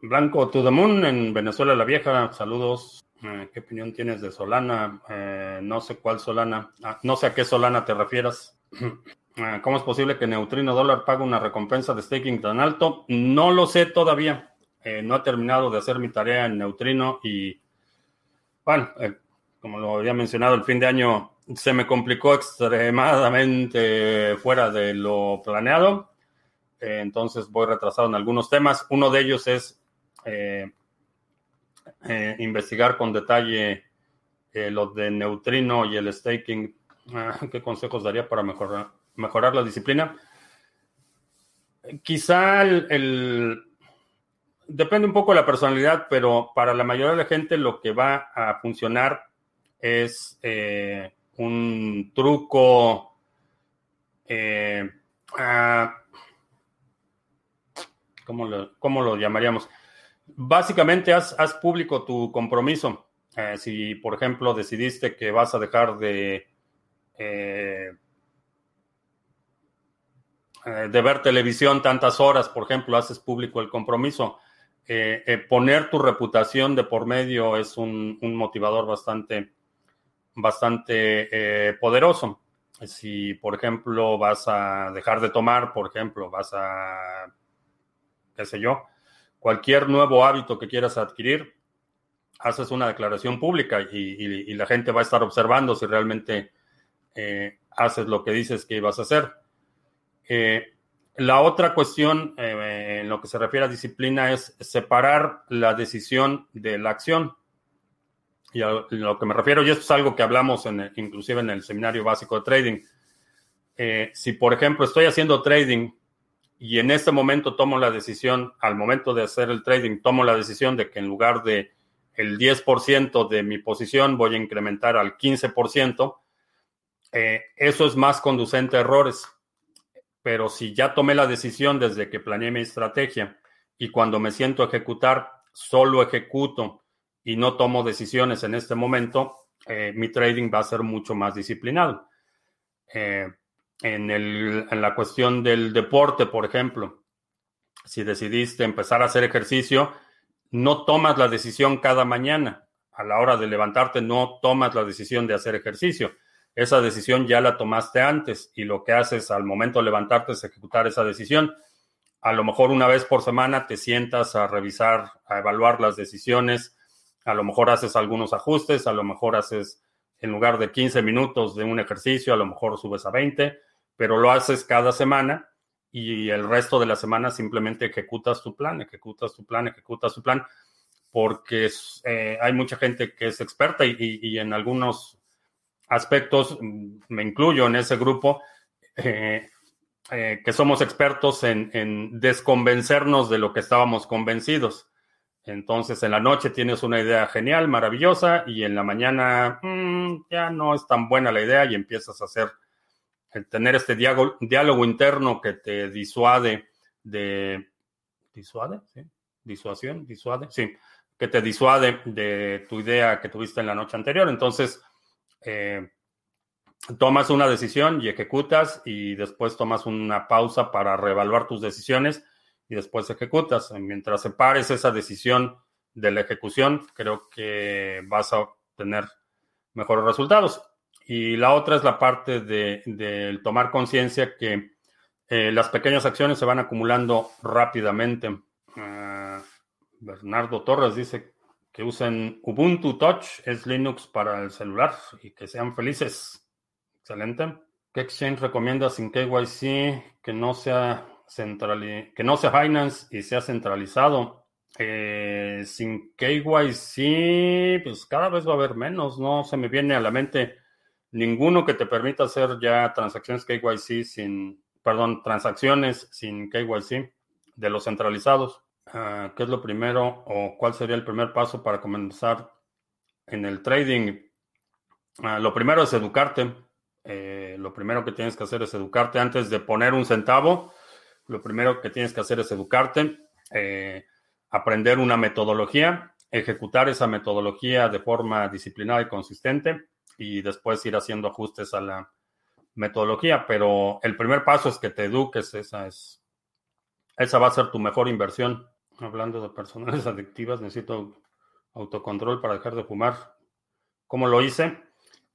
Blanco to the Moon en Venezuela la Vieja, saludos. Eh, ¿Qué opinión tienes de Solana? Eh, no sé cuál Solana. Ah, no sé a qué Solana te refieras. Eh, ¿Cómo es posible que Neutrino Dólar pague una recompensa de staking tan alto? No lo sé todavía. no he terminado de hacer mi tarea en Neutrino y, bueno, como lo había mencionado, el fin de año se me complicó extremadamente fuera de lo planeado. entonces voy retrasado en algunos temas. Uno de ellos es eh, investigar con detalle eh, lo de neutrino y el staking. Ah, ¿Qué consejos daría para mejorar, mejorar la disciplina? Quizá el, depende un poco de la personalidad, pero para la mayoría de la gente lo que va a funcionar es eh, un truco. Ah, ¿cómo, lo, llamaríamos? Básicamente, haz, público tu compromiso. Eh, si, por ejemplo, decidiste que vas a dejar de, eh, eh, de ver televisión tantas horas, por ejemplo, haces público el compromiso. poner tu reputación de por medio es un, motivador bastante, bastante poderoso. Si, por ejemplo, vas a dejar de tomar, por ejemplo, vas a, qué sé yo, cualquier nuevo hábito que quieras adquirir, haces una declaración pública y, la gente va a estar observando si realmente eh, haces lo que dices que ibas a hacer. Eh, la otra cuestión eh, en lo que se refiere a disciplina es separar la decisión de la acción. Y a lo que me refiero, y esto es algo que hablamos en inclusive en el seminario básico de trading. si, por ejemplo, estoy haciendo trading y en este momento tomo la decisión, al momento de hacer el trading, tomo la decisión de que en lugar de el 10% de mi posición voy a incrementar al 15%, eh, eso es más conducente a errores. Pero si ya tomé la decisión desde que planeé mi estrategia y cuando me siento a ejecutar, solo ejecuto y no tomo decisiones en este momento, eh, mi trading va a ser mucho más disciplinado. Eh, en, el, en la cuestión del deporte, por ejemplo, si decidiste empezar a hacer ejercicio, no tomas la decisión cada mañana. A la hora de levantarte, no tomas la decisión de hacer ejercicio. Esa decisión ya la tomaste antes y lo que haces al momento de levantarte es ejecutar esa decisión. A lo mejor una vez por semana te sientas a revisar, a evaluar las decisiones. A lo mejor haces algunos ajustes, a lo mejor haces en lugar de 15 minutos de un ejercicio, a lo mejor subes a 20, pero lo haces cada semana y el resto de la semana simplemente ejecutas tu plan, ejecutas tu plan, ejecutas tu plan, porque eh, hay mucha gente que es experta y, en algunos aspectos, mm, me incluyo en ese grupo, eh, eh, que somos expertos en, en desconvencernos de lo que estábamos convencidos. Entonces, en la noche tienes una idea genial, maravillosa, y en la mañana mm, ya no es tan buena la idea y empiezas a hacer, tener este diálogo, interno que te disuade de... ¿Disuade? ¿Sí? ¿Disuasión? ¿Disuade? Sí, que te disuade de tu idea que tuviste en la noche anterior. Entonces, eh, tomas una decisión y ejecutas y después tomas una pausa para reevaluar tus decisiones y después ejecutas. Mientras separes esa decisión de la ejecución, creo que vas a obtener mejores resultados. Y la otra es la parte de, tomar conciencia que eh, las pequeñas acciones se van acumulando rápidamente. Ah, Bernardo Torres dice que usen Ubuntu Touch, es Linux para el celular y que sean felices. Excelente. ¿Qué exchange recomienda sin KYC que no sea que no sea Binance y sea centralizado. Eh, sin KYC, pues cada vez va a haber menos, no se me viene a la mente ninguno que te permita hacer ya transacciones KYC sin, perdón, transacciones sin KYC de los centralizados. Ah, ¿Qué es lo primero o cuál sería el primer paso para comenzar en el trading? Ah, lo primero es educarte. Eh, lo primero que tienes que hacer es educarte antes de poner un centavo lo primero que tienes que hacer es educarte, eh, aprender una metodología, ejecutar esa metodología de forma disciplinada y consistente y después ir haciendo ajustes a la metodología. Pero el primer paso es que te eduques, esa es, esa va a ser tu mejor inversión. Hablando de personas adictivas, necesito Autocontrol para dejar de fumar. ¿Cómo lo hice?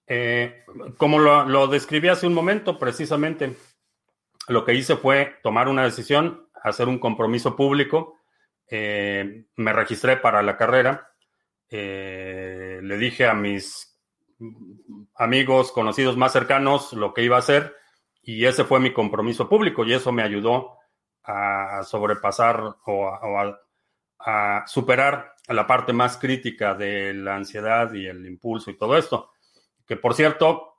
Eh, como lo, describí hace un momento, precisamente lo que hice fue tomar una decisión, hacer un compromiso público. Eh, me registré para la carrera. Eh, le dije a mis amigos, conocidos más cercanos lo que iba a hacer y ese fue mi compromiso público y eso me ayudó a sobrepasar o a superar la parte más crítica de la ansiedad y el impulso y todo esto. Que por cierto,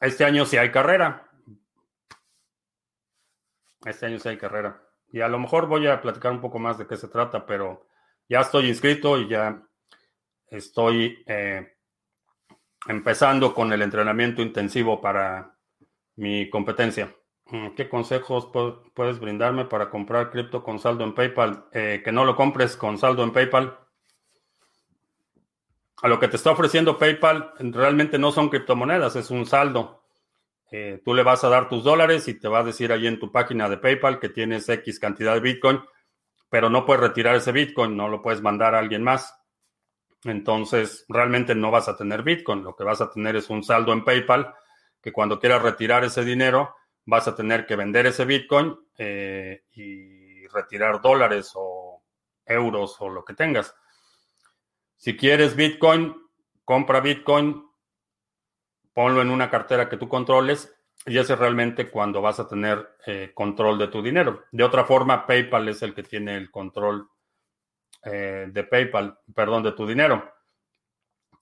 este año sí hay carrera. Este año sí hay carrera. Y a lo mejor voy a platicar un poco más de qué se trata, pero ya estoy inscrito y ya estoy eh, empezando con el entrenamiento intensivo para mi competencia. Mm, ¿Qué consejos puedes brindarme para comprar cripto con saldo en PayPal? Eh, que no lo compres con saldo en PayPal. A lo que te está ofreciendo PayPal realmente no son criptomonedas, es un saldo. Eh, tú le vas a dar tus dólares y te va a decir ahí en tu página de PayPal que tienes X cantidad de Bitcoin, pero no puedes retirar ese Bitcoin, no lo puedes mandar a alguien más. Entonces, realmente no vas a tener Bitcoin. Lo que vas a tener es un saldo en PayPal que cuando quieras retirar ese dinero, vas a tener que vender ese Bitcoin eh, y retirar dólares o euros o lo que tengas. Si quieres Bitcoin, compra Bitcoin, ponlo en una cartera que tú controles y ese es realmente cuando vas a tener eh, control de tu dinero. De otra forma, PayPal es el que tiene el control eh, de PayPal, perdón, de tu dinero.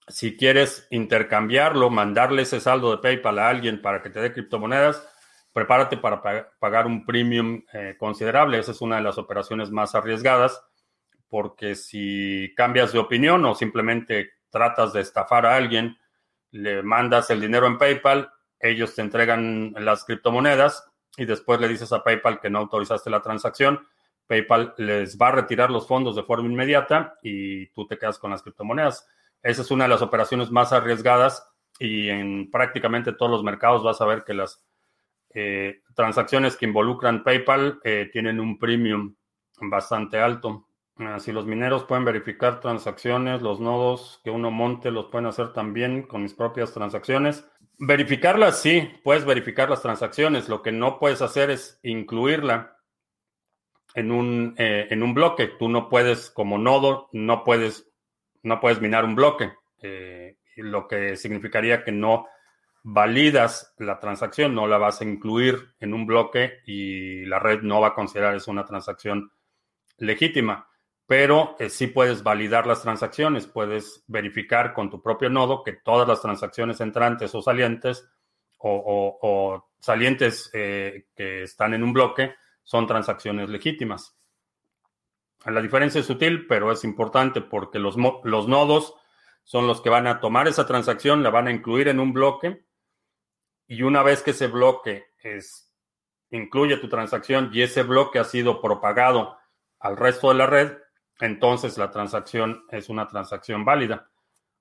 Si quieres intercambiarlo, mandarle ese saldo de PayPal a alguien para que te dé criptomonedas, prepárate para pagar un premium eh, considerable. Esa es una de las operaciones más arriesgadas, porque si cambias de opinión o simplemente tratas de estafar a alguien, le mandas el dinero en PayPal, ellos te entregan las criptomonedas y después le dices a PayPal que no autorizaste la transacción. PayPal les va a retirar los fondos de forma inmediata y tú te quedas con las criptomonedas. Esa es una de las operaciones más arriesgadas y en prácticamente todos los mercados vas a ver que las eh, transacciones que involucran PayPal eh, tienen un premium bastante alto. Si los mineros pueden verificar transacciones, los nodos que uno monte los pueden hacer también con mis propias transacciones. Verificarlas, sí, puedes verificar las transacciones. Lo que no puedes hacer es incluirla en un, eh, en un bloque. Tú no puedes, como nodo, no puedes, no puedes minar un bloque, lo que significaría que no validas la transacción, no la vas a incluir en un bloque y la red no va a considerar eso una transacción legítima. Pero eh, sí puedes validar las transacciones, puedes verificar con tu propio nodo que todas las transacciones entrantes o salientes o, salientes eh, que están en un bloque son transacciones legítimas. La diferencia es sutil, pero es importante porque los, nodos son los que van a tomar esa transacción, la van a incluir en un bloque y una vez que ese bloque incluye tu transacción y ese bloque ha sido propagado al resto de la red, entonces la transacción es una transacción válida.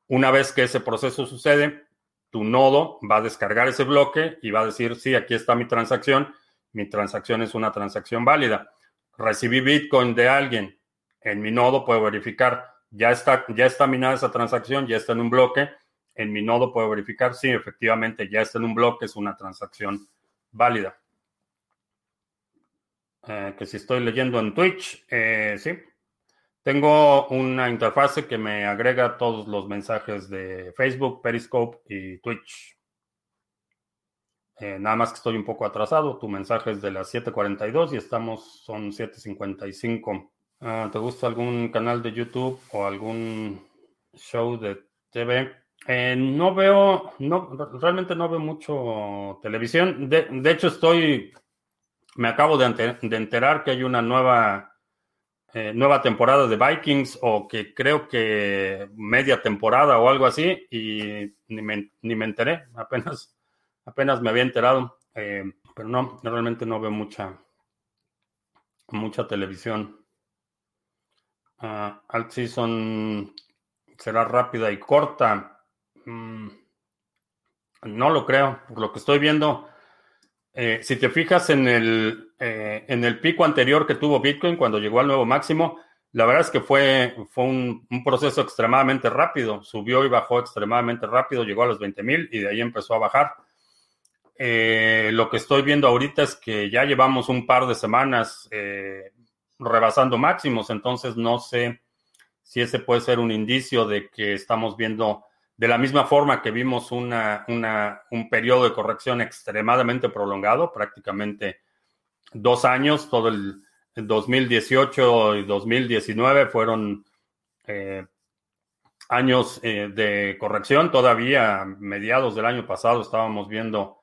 Una vez que ese proceso sucede, tu nodo va a descargar ese bloque y va a decir, sí, aquí está mi transacción, mi transacción es una transacción válida. Recibí Bitcoin de alguien en mi nodo, puedo verificar, ya está, ya está minada esa transacción, ya está en un bloque, en mi nodo puedo verificar si efectivamente ya está en un bloque, es una transacción válida. Eh, que si estoy leyendo en Twitch, eh, sí. Tengo una interfase que me agrega todos los mensajes de Facebook, Periscope y Twitch. Eh, nada más que estoy un poco atrasado. Tu mensaje es de las 7:42 y estamos, son 7:55. Ah, ¿Te gusta algún canal de YouTube o algún show de TV? Eh, no veo, no, realmente no veo mucho televisión. De, hecho, estoy, me acabo de, enterar que hay una nueva, eh, nueva temporada de Vikings o que creo que media temporada o algo así y ni me, ni me enteré, apenas, apenas me había enterado. Eh, pero no, realmente no veo mucha, mucha televisión. Uh, Season será rápida y corta. Mm, no lo creo, por lo que estoy viendo. Eh, si te fijas en el, eh, en el pico anterior que tuvo Bitcoin cuando llegó al nuevo máximo, la verdad es que fue, fue un, proceso extremadamente rápido. Subió y bajó extremadamente rápido, llegó a los 20 mil y de ahí empezó a bajar. Eh, lo que estoy viendo ahorita es que ya llevamos un par de semanas eh, rebasando máximos, entonces no sé si ese puede ser un indicio de que estamos viendo de la misma forma que vimos una, un periodo de corrección extremadamente prolongado, prácticamente dos años, todo el 2018 y 2019 fueron eh, años de corrección. Todavía mediados del año pasado estábamos viendo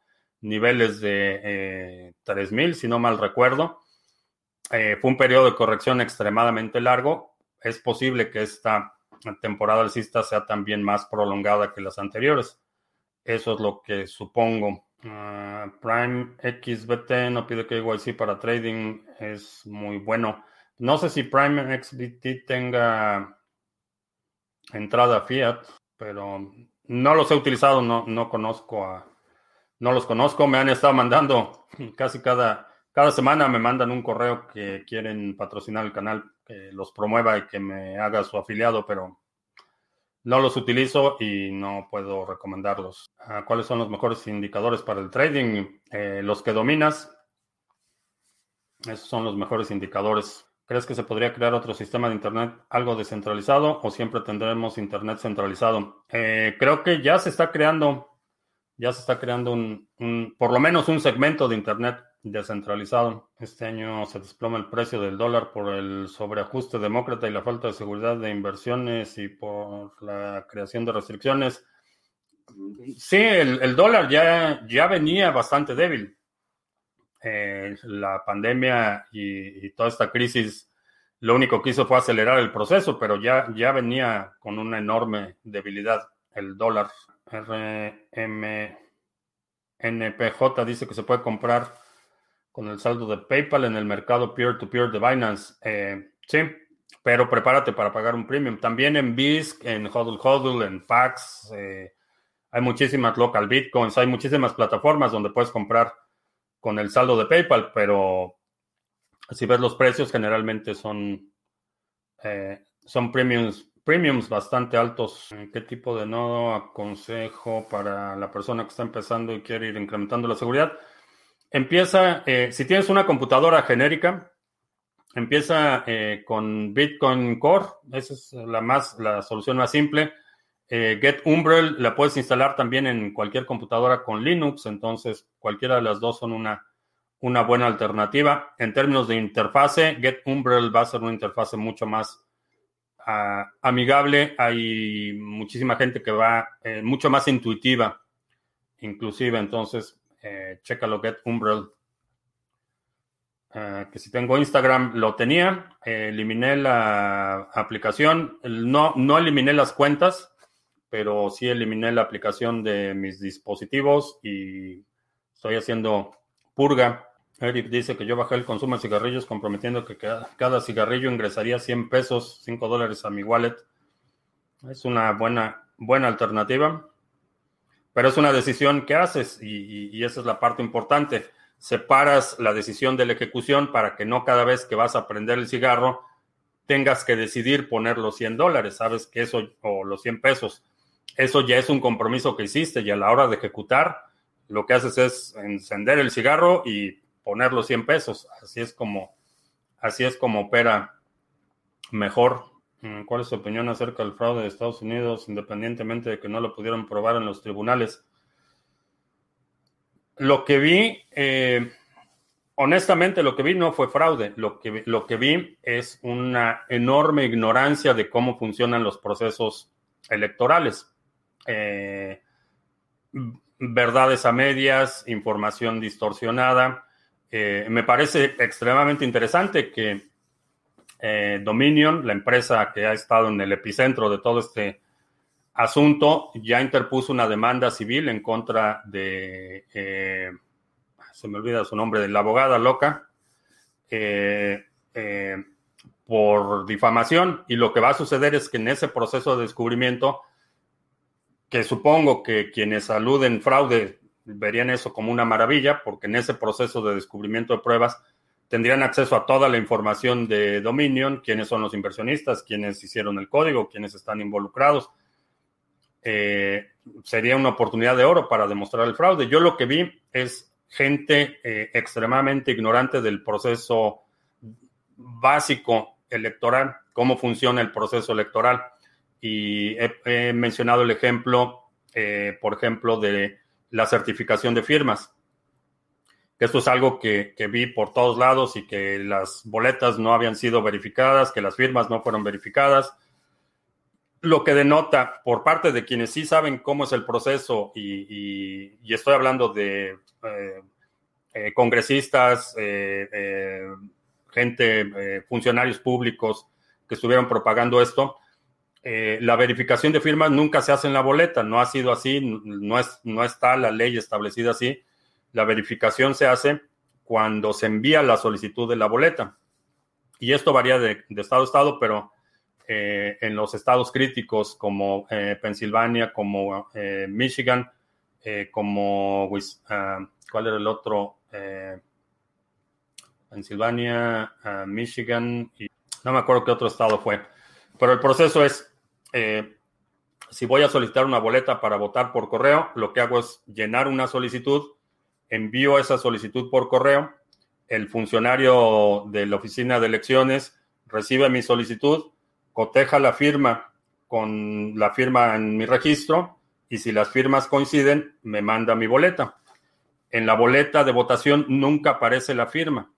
niveles de eh, 3.000, si no mal recuerdo. Eh, fue un periodo de corrección extremadamente largo. Es posible que esta temporada alcista sea también más prolongada que las anteriores. Eso es lo que supongo. Ah, Prime XBT no pide KYC para trading, es muy bueno. No sé si Prime XBT tenga entrada Fiat, pero no los he utilizado, no, no conozco a, no los conozco, me han estado mandando casi cada, cada semana me mandan un correo que quieren patrocinar el canal, que los promueva y que me haga su afiliado, pero no los utilizo y no puedo recomendarlos. Ah, ¿Cuáles son los mejores indicadores para el trading? Eh, los que dominas. Esos son los mejores indicadores. ¿Crees que se podría crear otro sistema de Internet algo descentralizado o siempre tendremos Internet centralizado? Eh, creo que ya se está creando, ya se está creando un, por lo menos un segmento de Internet descentralizado. Este año se desploma el precio del dólar por el sobreajuste demócrata y la falta de seguridad de inversiones y por la creación de restricciones. Sí, el, dólar ya, ya venía bastante débil. Eh, la pandemia y, toda esta crisis lo único que hizo fue acelerar el proceso, pero ya, ya venía con una enorme debilidad el dólar. RMNPJ dice que se puede comprar con el saldo de PayPal en el mercado peer-to-peer de Binance. Eh, sí, pero prepárate para pagar un premium. También en BISC, en Hodl Hodl, en Pax, eh, hay muchísimas local bitcoins, hay muchísimas plataformas donde puedes comprar con el saldo de PayPal, pero si ves los precios, generalmente son, eh, son premiums, premiums bastante altos. ¿Qué tipo de nodo aconsejo para la persona que está empezando y quiere ir incrementando la seguridad? Empieza, eh, si tienes una computadora genérica, empieza eh, con Bitcoin Core, esa es la, más, la solución más simple. Eh, Get Umbrel la puedes instalar también en cualquier computadora con Linux, entonces cualquiera de las dos son una, una buena alternativa. En términos de interfase, Get Umbrel va a ser una interfase mucho más ah, amigable. Hay muchísima gente que va mucho más intuitiva, inclusive, entonces eh, chécalo, Get Umbrel. Eh, que si tengo Instagram, lo tenía, eliminé la aplicación, no, no eliminé las cuentas, pero sí eliminé la aplicación de mis dispositivos y estoy haciendo purga. Eric dice que yo bajé el consumo de cigarrillos comprometiendo que cada, cigarrillo ingresaría 100 pesos, 5 dólares a mi wallet. Es una buena, buena alternativa. Pero es una decisión que haces y, esa es la parte importante. Separas la decisión de la ejecución para que no cada vez que vas a prender el cigarro tengas que decidir poner los 100 dólares, sabes que eso, o los 100 pesos. Eso ya es un compromiso que hiciste y a la hora de ejecutar, lo que haces es encender el cigarro y poner los 100 pesos. Así es como, así es como opera mejor Mm, ¿Cuál es su opinión acerca del fraude de Estados Unidos, independientemente de que no lo pudieron probar en los tribunales? Lo que vi, eh, honestamente, lo que vi no fue fraude. Lo que, lo que vi es una enorme ignorancia de cómo funcionan los procesos electorales. Eh, verdades a medias, información distorsionada. Eh, me parece extremadamente interesante que eh, Dominion, la empresa que ha estado en el epicentro de todo este asunto, ya interpuso una demanda civil en contra de, eh, se me olvida su nombre, de la abogada loca, por difamación. Y lo que va a suceder es que en ese proceso de descubrimiento, que supongo que quienes aluden fraude verían eso como una maravilla, porque en ese proceso de descubrimiento de pruebas tendrían acceso a toda la información de Dominion, quiénes son los inversionistas, quiénes hicieron el código, quiénes están involucrados. Eh, sería una oportunidad de oro para demostrar el fraude. Yo lo que vi es gente eh, extremadamente ignorante del proceso básico electoral, cómo funciona el proceso electoral. Y he, mencionado el ejemplo, eh, por ejemplo, de la certificación de firmas. Esto es algo que, que, vi por todos lados y que las boletas no habían sido verificadas, que las firmas no fueron verificadas. Lo que denota por parte de quienes sí saben cómo es el proceso, y, y, estoy hablando de eh, eh, congresistas, eh, gente, funcionarios públicos que estuvieron propagando esto, la verificación de firmas nunca se hace en la boleta, no ha sido así, no, es, no está la ley establecida así la verificación se hace cuando se envía la solicitud de la boleta. Y esto varía de, estado a estado, pero eh, en los estados críticos como eh, Pensilvania, como eh, Michigan, como, ah, ¿cuál era el otro? Pensilvania, ah, Michigan y no me acuerdo qué otro estado fue. Pero el proceso es, si voy a solicitar una boleta para votar por correo, lo que hago es llenar una solicitud envío esa solicitud por correo, el funcionario de la oficina de elecciones recibe mi solicitud, coteja la firma con la firma en mi registro y si las firmas coinciden, me manda mi boleta. En la boleta de votación nunca aparece la firma.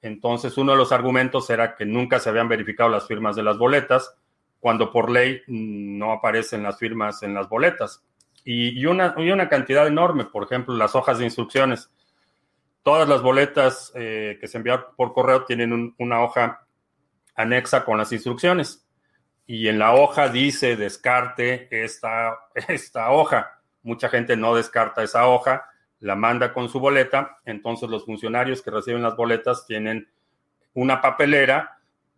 Entonces, uno de los argumentos era que nunca se habían verificado las firmas de las boletas, cuando por ley no aparecen las firmas en las boletas y, una, una cantidad enorme, por ejemplo, las hojas de instrucciones. Todas las boletas eh, que se envían por correo tienen una hoja anexa con las instrucciones y en la hoja dice descarte esta, esta hoja. Mucha gente no descarta esa hoja, la manda con su boleta, entonces los funcionarios que reciben las boletas tienen una papelera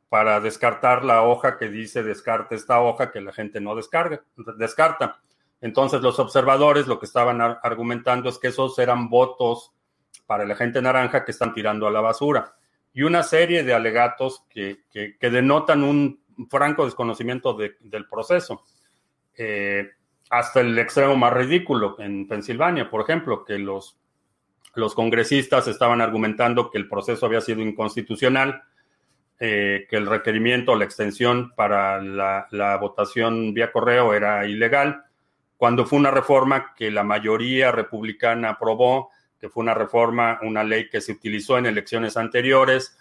para descartar la hoja que dice descarte esta hoja que la gente no descarga, descarta. Entonces los observadores lo que estaban argumentando es que esos eran votos para la gente naranja que están tirando a la basura. Y una serie de alegatos que, denotan un franco desconocimiento del proceso. Eh, hasta el extremo más ridículo en Pensilvania, por ejemplo, que los, los congresistas estaban argumentando que el proceso había sido inconstitucional, eh, que el requerimiento, la extensión para la votación vía correo era ilegal cuando fue una reforma que la mayoría republicana aprobó, que fue una reforma, una ley que se utilizó en elecciones anteriores.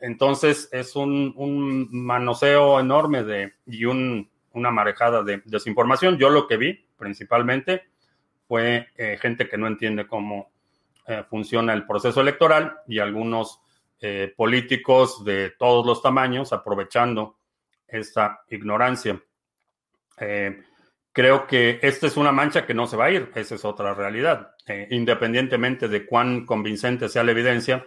Entonces es un, manoseo enorme de, y una marejada de desinformación. Yo lo que vi principalmente fue eh, gente que no entiende cómo eh, funciona el proceso electoral y algunos eh, políticos de todos los tamaños aprovechando esta ignorancia creo que esta es una mancha que no se va a ir, esa es otra realidad. Eh, independientemente de cuán convincente sea la evidencia,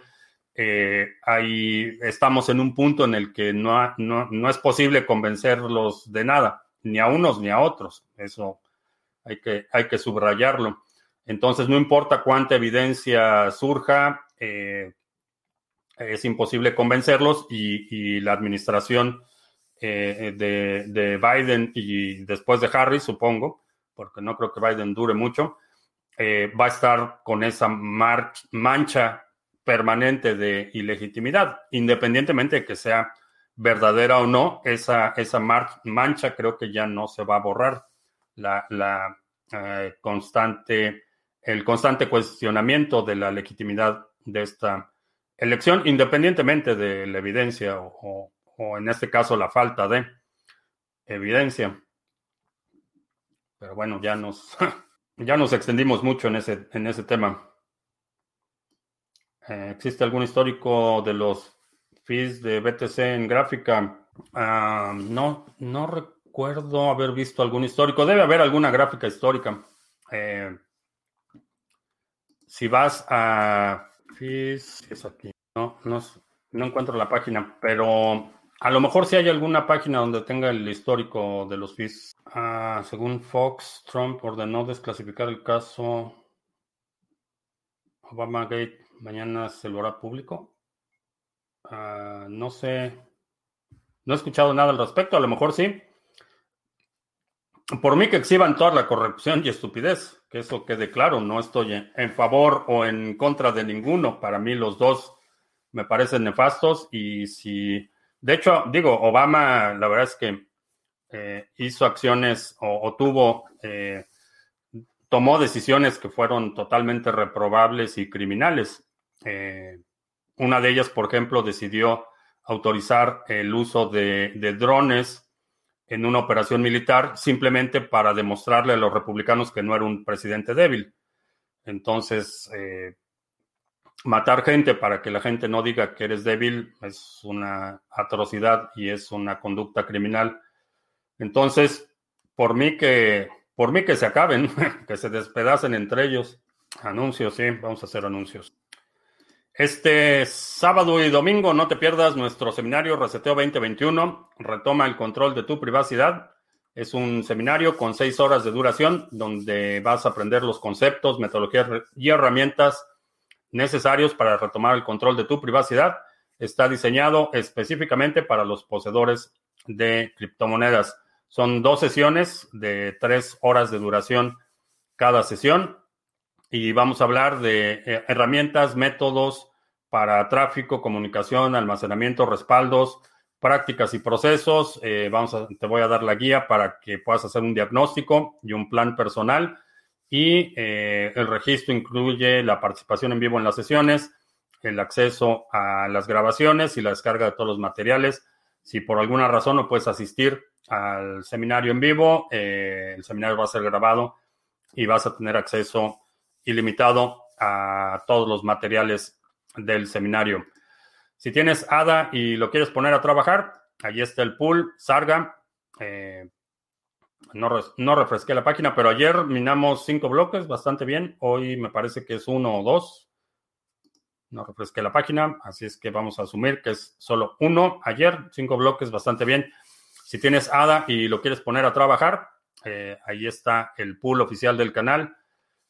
eh, ahí estamos en un punto en el que no, no, es posible convencerlos de nada, ni a unos ni a otros. Eso hay que, hay que subrayarlo. Entonces, no importa cuánta evidencia surja, eh, es imposible convencerlos y, y la administración eh, de, Biden y después de Harris, supongo, porque no creo que Biden dure mucho, eh, va a estar con esa mancha permanente de ilegitimidad, independientemente de que sea verdadera o no, esa, esa mancha creo que ya no se va a borrar. La, la eh, constante, el constante cuestionamiento de la legitimidad de esta elección, independientemente de la evidencia o, en este caso la falta de evidencia. Pero bueno, ya nos, ya nos extendimos mucho en ese, en ese tema. Eh, ¿Existe algún histórico de los fees de BTC en gráfica? Ah, no, no recuerdo haber visto algún histórico. Debe haber alguna gráfica histórica. Eh, si vas a es aquí. No, no, no encuentro la página, pero a lo mejor si hay alguna página donde tenga el histórico de los fees. Ah, según Fox, Trump ordenó desclasificar el caso Obama Gate. Mañana se lo hará público. Ah, no sé. No he escuchado nada al respecto, a lo mejor sí. Por mí que exhiban toda la corrupción y estupidez, que eso quede claro, no estoy en favor o en contra de ninguno. Para mí los dos me parecen nefastos y si, de hecho, digo, Obama, la verdad es que eh, hizo acciones o, tuvo, eh, tomó decisiones que fueron totalmente reprobables y criminales. Eh, una de ellas, por ejemplo, decidió autorizar el uso de, drones en una operación militar simplemente para demostrarle a los republicanos que no era un presidente débil. Entonces, eh, matar gente para que la gente no diga que eres débil es una atrocidad y es una conducta criminal. Entonces, por mí que, por mí que se acaben, que se despedacen entre ellos. Anuncios, sí, vamos a hacer anuncios. Este sábado y domingo no te pierdas nuestro seminario Reseteo 2021. Retoma el control de tu privacidad. Es un seminario con seis horas de duración donde vas a aprender los conceptos, metodologías y herramientas necesarios para retomar el control de tu privacidad. Está diseñado específicamente para los poseedores de criptomonedas. Son dos sesiones de tres horas de duración cada sesión y vamos a hablar de eh, herramientas, métodos para tráfico, comunicación, almacenamiento, respaldos, prácticas y procesos. Eh, vamos a, te voy a dar la guía para que puedas hacer un diagnóstico y un plan personal. Y eh, el registro incluye la participación en vivo en las sesiones, el acceso a las grabaciones y la descarga de todos los materiales. Si por alguna razón no puedes asistir al seminario en vivo, el seminario va a ser grabado y vas a tener acceso ilimitado a todos los materiales del seminario. Si tienes ADA y lo quieres poner a trabajar, ahí está el pool, Sarga. Eh, no, no, refresqué la página, pero ayer minamos cinco bloques bastante bien. Hoy me parece que es uno o dos. No refresqué la página, así es que vamos a asumir que es solo uno. Ayer, cinco bloques bastante bien. Si tienes ADA y lo quieres poner a trabajar, eh, ahí está el pool oficial del canal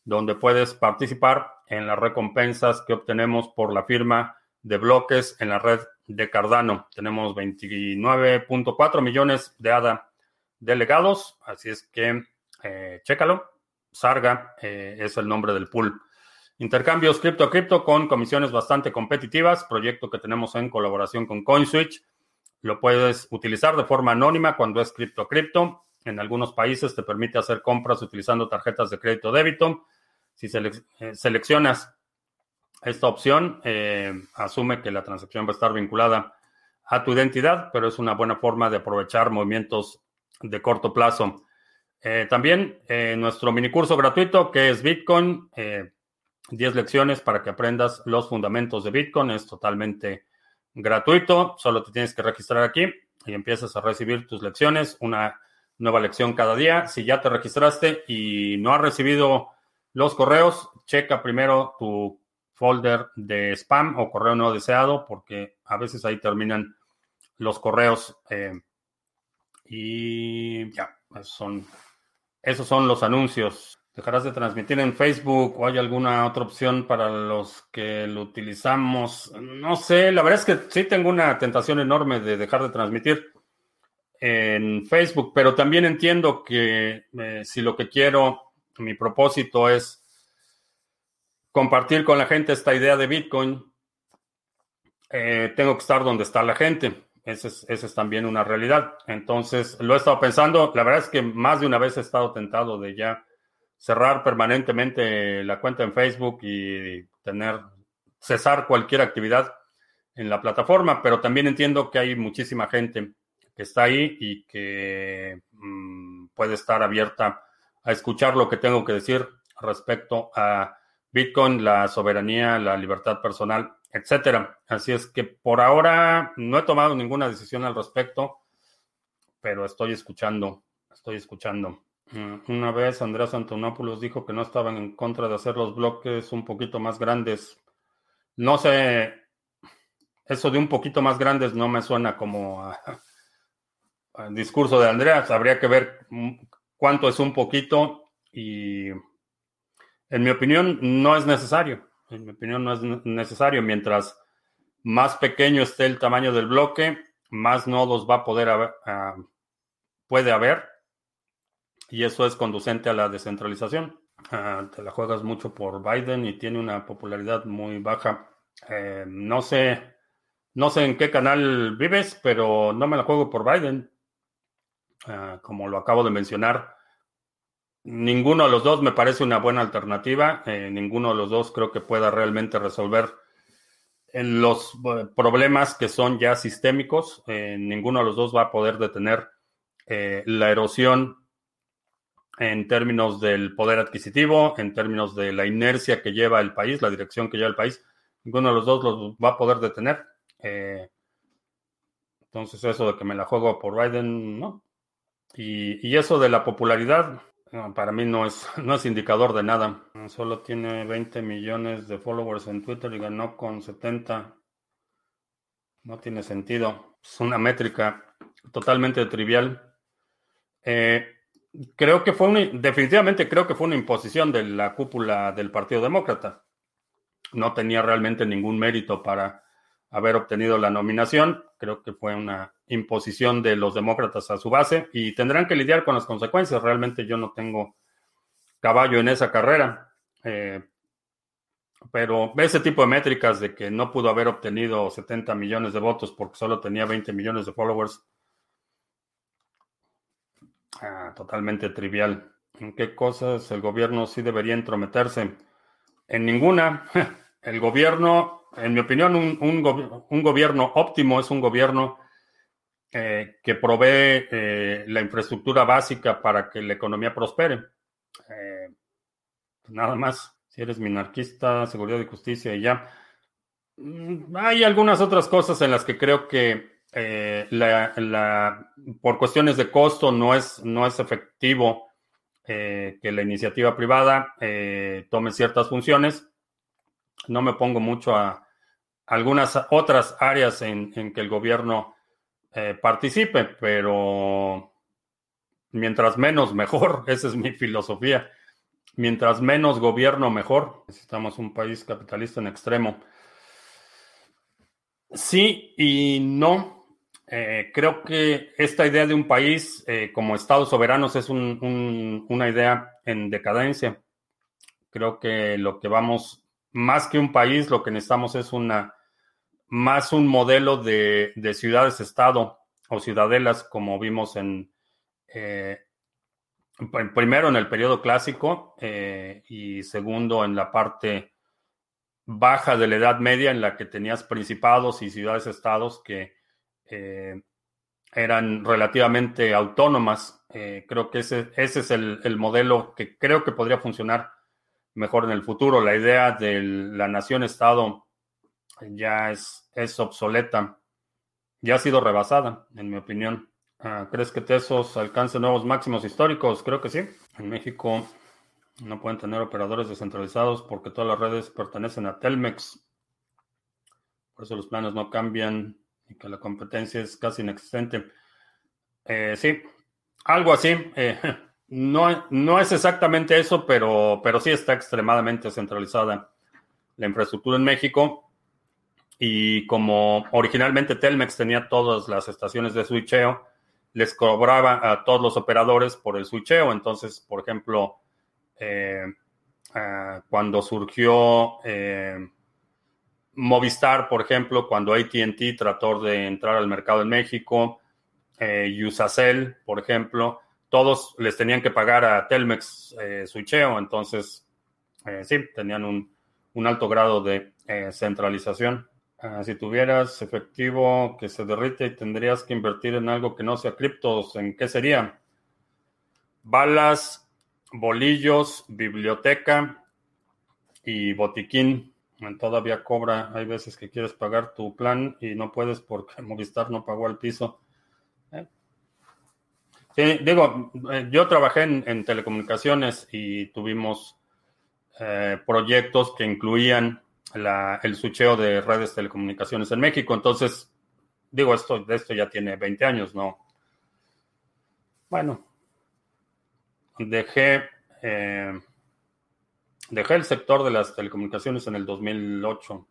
donde puedes participar en las recompensas que obtenemos por la firma de bloques en la red de Cardano. Tenemos 29.4 millones de ADA delegados, así es que eh, chécalo. Sarga eh, es el nombre del pool. Intercambios cripto a cripto con comisiones bastante competitivas, proyecto que tenemos en colaboración con CoinSwitch. Lo puedes utilizar de forma anónima cuando es cripto a cripto. En algunos países te permite hacer compras utilizando tarjetas de crédito débito si eh, seleccionas esta opción, eh, asume que la transacción va a estar vinculada a tu identidad, pero es una buena forma de aprovechar movimientos de corto plazo. Eh, también nuestro mini curso gratuito que es Bitcoin, 10 lecciones para que aprendas los fundamentos de Bitcoin, es totalmente gratuito, solo te tienes que registrar aquí y empiezas a recibir tus lecciones, una nueva lección cada día. Si ya te registraste y no has recibido los correos, checa primero tu folder de spam o correo no deseado, porque a veces ahí terminan los correos. Eh, y ya, esos son, esos son los anuncios. ¿Dejarás de transmitir en Facebook o hay alguna otra opción para los que lo utilizamos? No sé, la verdad es que sí tengo una tentación enorme de dejar de transmitir en Facebook, pero también entiendo que eh, si lo que quiero mi propósito es compartir con la gente esta idea de Bitcoin. Eh, tengo que estar donde está la gente. Esa es, también una realidad. Entonces, lo he estado pensando. La verdad es que más de una vez he estado tentado de ya cerrar permanentemente la cuenta en Facebook y tener, cesar cualquier actividad en la plataforma, pero también entiendo que hay muchísima gente que está ahí y que mm, puede estar abierta a escuchar lo que tengo que decir respecto a Bitcoin, la soberanía, la libertad personal, etcétera. Así es que por ahora no he tomado ninguna decisión al respecto, pero estoy escuchando, estoy escuchando. Mm, una vez Andrés Antonopoulos dijo que no estaban en contra de hacer los bloques un poquito más grandes. No sé, eso de un poquito más grandes no me suena como al discurso de Andreas. Habría que ver cuánto es un poquito y en mi opinión no es necesario. En mi opinión no es necesario mientras más pequeño esté el tamaño del bloque, más nodos va a poder haber, ah, puede haber. Y eso es conducente a la descentralización. Ah, te la juegas mucho por Biden y tiene una popularidad muy baja. Eh, no sé, no sé en qué canal vives, pero no me la juego por Biden. Ah, como lo acabo de mencionar, ninguno de los dos me parece una buena alternativa. Eh, ninguno de los dos creo que pueda realmente resolver los eh, problemas que son ya sistémicos. ninguno de los dos va a poder detener la erosión en términos del poder adquisitivo, en términos de la inercia que lleva el país, la dirección que lleva el país. Ninguno de los dos los va a poder detener. Eh, entonces eso de que me la juego por Biden, no. Y, eso de la popularidad, para mí no es, no es indicador de nada. Solo tiene 20 millones de followers en Twitter y ganó con 70. No tiene sentido. Es una métrica totalmente trivial. Eh, creo que fue una, definitivamente creo que fue una imposición de la cúpula del Partido Demócrata. No tenía realmente ningún mérito para haber obtenido la nominación. Creo que fue una imposición de los demócratas a su base y tendrán que lidiar con las consecuencias. Realmente yo no tengo caballo en esa carrera. Eh, pero ese tipo de métricas de que no pudo haber obtenido 70 millones de votos porque solo tenía 20 millones de followers, Ah, totalmente trivial. ¿En qué cosas el gobierno sí debería entrometerse? En ninguna. El gobierno, en mi opinión, un, gobierno óptimo es un gobierno eh, que provee eh, la infraestructura básica para que la economía prospere. Eh, nada más. Si eres minarquista, seguridad y justicia y ya. Mm, hay algunas otras cosas en las que creo que por cuestiones de costo no es, no es efectivo que la iniciativa privada tome ciertas funciones. No me pongo mucho a algunas otras áreas en, que el gobierno participe, pero mientras menos, mejor. Esa es mi filosofía. Mientras menos gobierno, mejor. Necesitamos un país capitalista en extremo. Sí y no. Eh, creo que esta idea de un país eh, como Estados soberanos es una idea en decadencia. Creo que lo que vamos, más que un país, lo que necesitamos es una, más un modelo de, ciudades-estado o ciudadelas, como vimos en, eh, primero en el periodo clásico y segundo en la parte baja de la Edad Media, en la que tenías principados y ciudades-estados que eh, eran relativamente autónomas. Eh, creo que ese, ese es el, modelo que creo que podría funcionar mejor en el futuro. La idea de la nación-estado ya es, es obsoleta, ya ha sido rebasada, en mi opinión. Ah, ¿Crees que Tesos alcance nuevos máximos históricos? Creo que sí. En México no pueden tener operadores descentralizados porque todas las redes pertenecen a Telmex. Por eso los planes no cambian y que la competencia es casi inexistente. Eh, sí, algo así. Eh, no, no es exactamente eso, pero, pero sí está extremadamente centralizada la infraestructura en México. Y como originalmente Telmex tenía todas las estaciones de switcheo, les cobraba a todos los operadores por el switcheo. Entonces, por ejemplo, eh, cuando surgió Movistar, por ejemplo, cuando ATT trató de entrar al mercado en México, eh, Usacell, por ejemplo, todos les tenían que pagar a Telmex eh, switcheo, entonces eh, sí, tenían un, alto grado de eh, centralización. Ah, si tuvieras efectivo que se derrite y tendrías que invertir en algo que no sea criptos, ¿en qué sería? Balas, bolillos, biblioteca y botiquín todavía cobra. Hay veces que quieres pagar tu plan y no puedes porque Movistar no pagó el piso. ¿Eh? Digo, eh, yo trabajé en, telecomunicaciones y tuvimos eh, proyectos que incluían el switcheo de redes telecomunicaciones en México. Entonces, digo, esto, de esto ya tiene 20 años, ¿no? Bueno, dejé Dejé el sector de las telecomunicaciones en el 2008.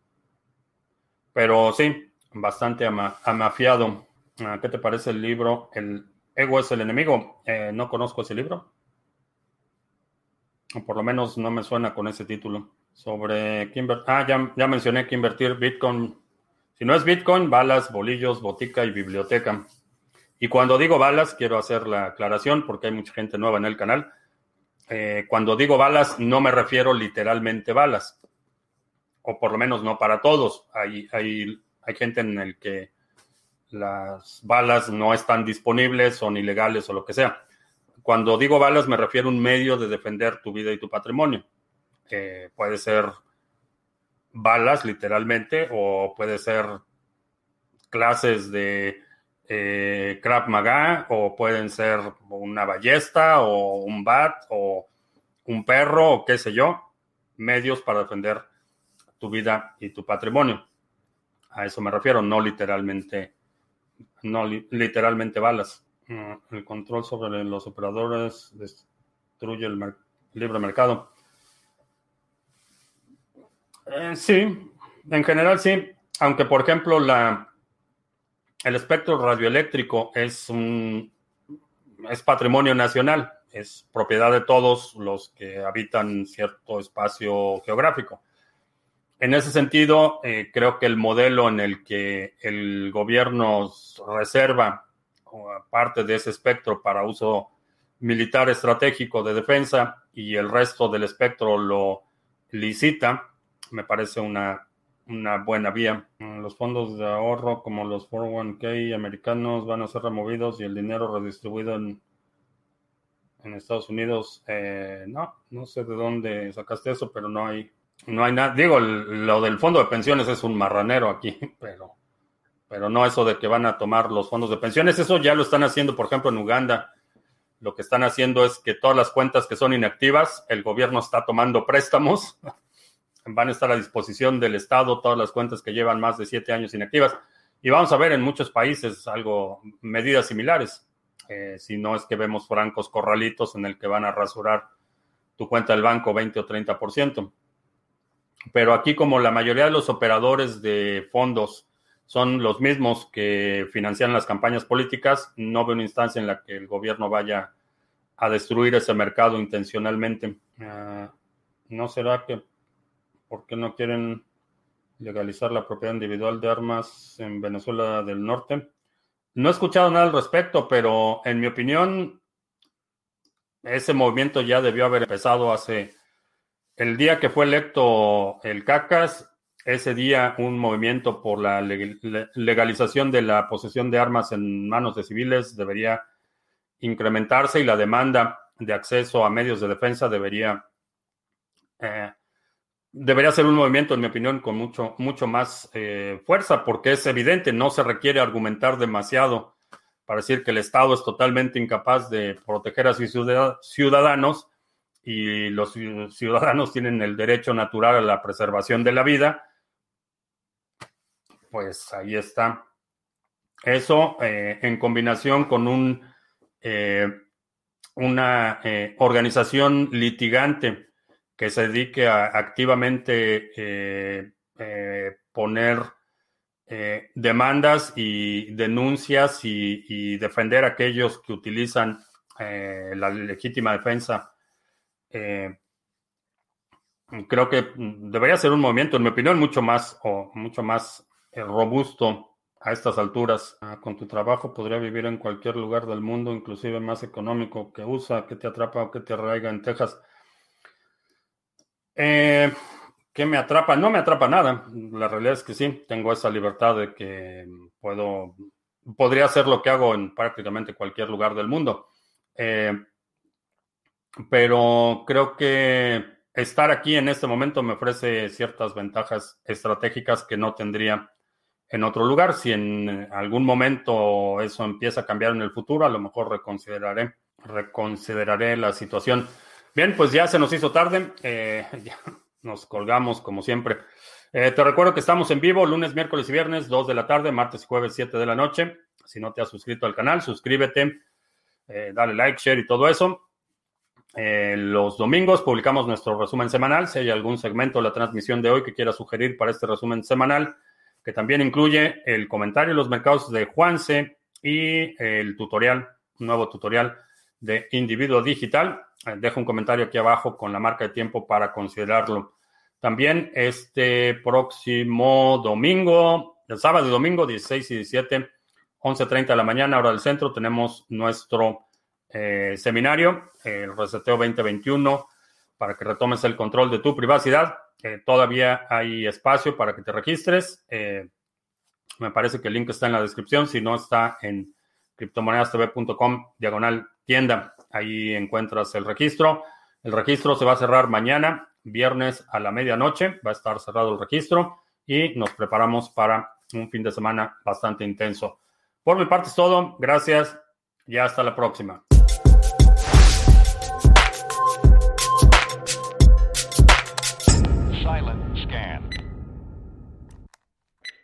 Pero sí, bastante amafiado. Ah, ¿Qué te parece el libro? El ego es el enemigo. Eh, no conozco ese libro. O por lo menos no me suena con ese título. Sobre que Ah, ya, ya mencioné que invertir Bitcoin. Si no es Bitcoin, balas, bolillos, botica y biblioteca. Y cuando digo balas, quiero hacer la aclaración porque hay mucha gente nueva en el canal. Eh, cuando digo balas, no me refiero literalmente balas. O por lo menos no para todos. Hay, hay, hay gente en el que las balas no están disponibles, son ilegales o lo que sea. Cuando digo balas me refiero a un medio de defender tu vida y tu patrimonio. Puede ser balas literalmente o puede ser clases de eh, Krav Maga o pueden ser una ballesta o un bat o un perro o qué sé yo, medios para defender tu vida y tu patrimonio. A eso me refiero, no literalmente no literalmente balas. Mm, el control sobre los operadores destruye el libre mercado. Eh, sí, en general sí. Aunque, por ejemplo, la, el espectro radioeléctrico es un es patrimonio nacional, es propiedad de todos los que habitan cierto espacio geográfico. En ese sentido, eh, creo que el modelo en el que el gobierno reserva parte de ese espectro para uso militar estratégico de defensa y el resto del espectro lo licita, me parece una, una buena vía. Los fondos de ahorro como los 401k americanos van a ser removidos y el dinero redistribuido en, en Estados Unidos. Eh, no, no sé de dónde sacaste eso, pero no hay no hay nada, digo, lo del fondo de pensiones es un marranero aquí, pero, pero no eso de que van a tomar los fondos de pensiones, eso ya lo están haciendo, por ejemplo, en Uganda. Lo que están haciendo es que todas las cuentas que son inactivas, el gobierno está tomando préstamos, van a estar a disposición del Estado todas las cuentas que llevan más de siete años inactivas. Y vamos a ver en muchos países algo, medidas similares. Eh, si no es que vemos francos corralitos en el que van a rasurar tu cuenta del banco 20 o 30%. Pero aquí como la mayoría de los operadores de fondos son los mismos que financian las campañas políticas, no veo una instancia en la que el gobierno vaya a destruir ese mercado intencionalmente. Ah, ¿No será que por qué no quieren legalizar la propiedad individual de armas en Venezuela del Norte? No he escuchado nada al respecto, pero en mi opinión, ese movimiento ya debió haber empezado hace el día que fue electo el CACAS, ese día un movimiento por la legalización de la posesión de armas en manos de civiles debería incrementarse y la demanda de acceso a medios de defensa debería eh, debería ser un movimiento, en mi opinión, con mucho, mucho más eh, fuerza, porque es evidente, no se requiere argumentar demasiado para decir que el Estado es totalmente incapaz de proteger a sus ciudadanos y los ciudadanos tienen el derecho natural a la preservación de la vida, pues ahí está. Eso eh, en combinación con un, eh, una eh, organización litigante que se dedique a activamente poner demandas y denuncias y, defender a aquellos que utilizan la legítima defensa eh, creo que debería ser un movimiento, en mi opinión, mucho más o mucho más eh, robusto a estas alturas. Ah, con tu trabajo podría vivir en cualquier lugar del mundo, inclusive más económico que USA, que te atrapa o que te arraiga en Texas. Eh, ¿Qué me atrapa? No me atrapa nada. La realidad es que sí, tengo esa libertad de que puedo, podría hacer lo que hago en prácticamente cualquier lugar del mundo. Eh, pero creo que estar aquí en este momento me ofrece ciertas ventajas estratégicas que no tendría en otro lugar. Si en algún momento eso empieza a cambiar en el futuro, a lo mejor reconsideraré, reconsideraré la situación. Bien, pues ya se nos hizo tarde, eh, ya nos colgamos como siempre. Eh, te recuerdo que estamos en vivo lunes, miércoles y viernes, 2 de la tarde, martes y jueves, 7 de la noche. Si no te has suscrito al canal, suscríbete, eh, dale like, share y todo eso. Los domingos publicamos nuestro resumen semanal. Si hay algún segmento de la transmisión de hoy que quiera sugerir para este resumen semanal, que también incluye el comentario de los mercados de Juanse y el tutorial, un nuevo tutorial de individuo digital. Eh, dejo un comentario aquí abajo con la marca de tiempo para considerarlo. También este próximo domingo, el sábado y domingo, 16 y 17, 11.30 de la mañana, hora del centro, tenemos nuestro eh, seminario, el Reseteo 2021, para que retomes el control de tu privacidad. Eh, todavía hay espacio para que te registres. Me parece que el link está en la descripción, si no está en criptomonedastv.com, diagonal tienda. Ahí encuentras el registro. El registro se va a cerrar mañana, viernes a la medianoche. Va a estar cerrado el registro y nos preparamos para un fin de semana bastante intenso. Por mi parte es todo. Gracias y hasta la próxima.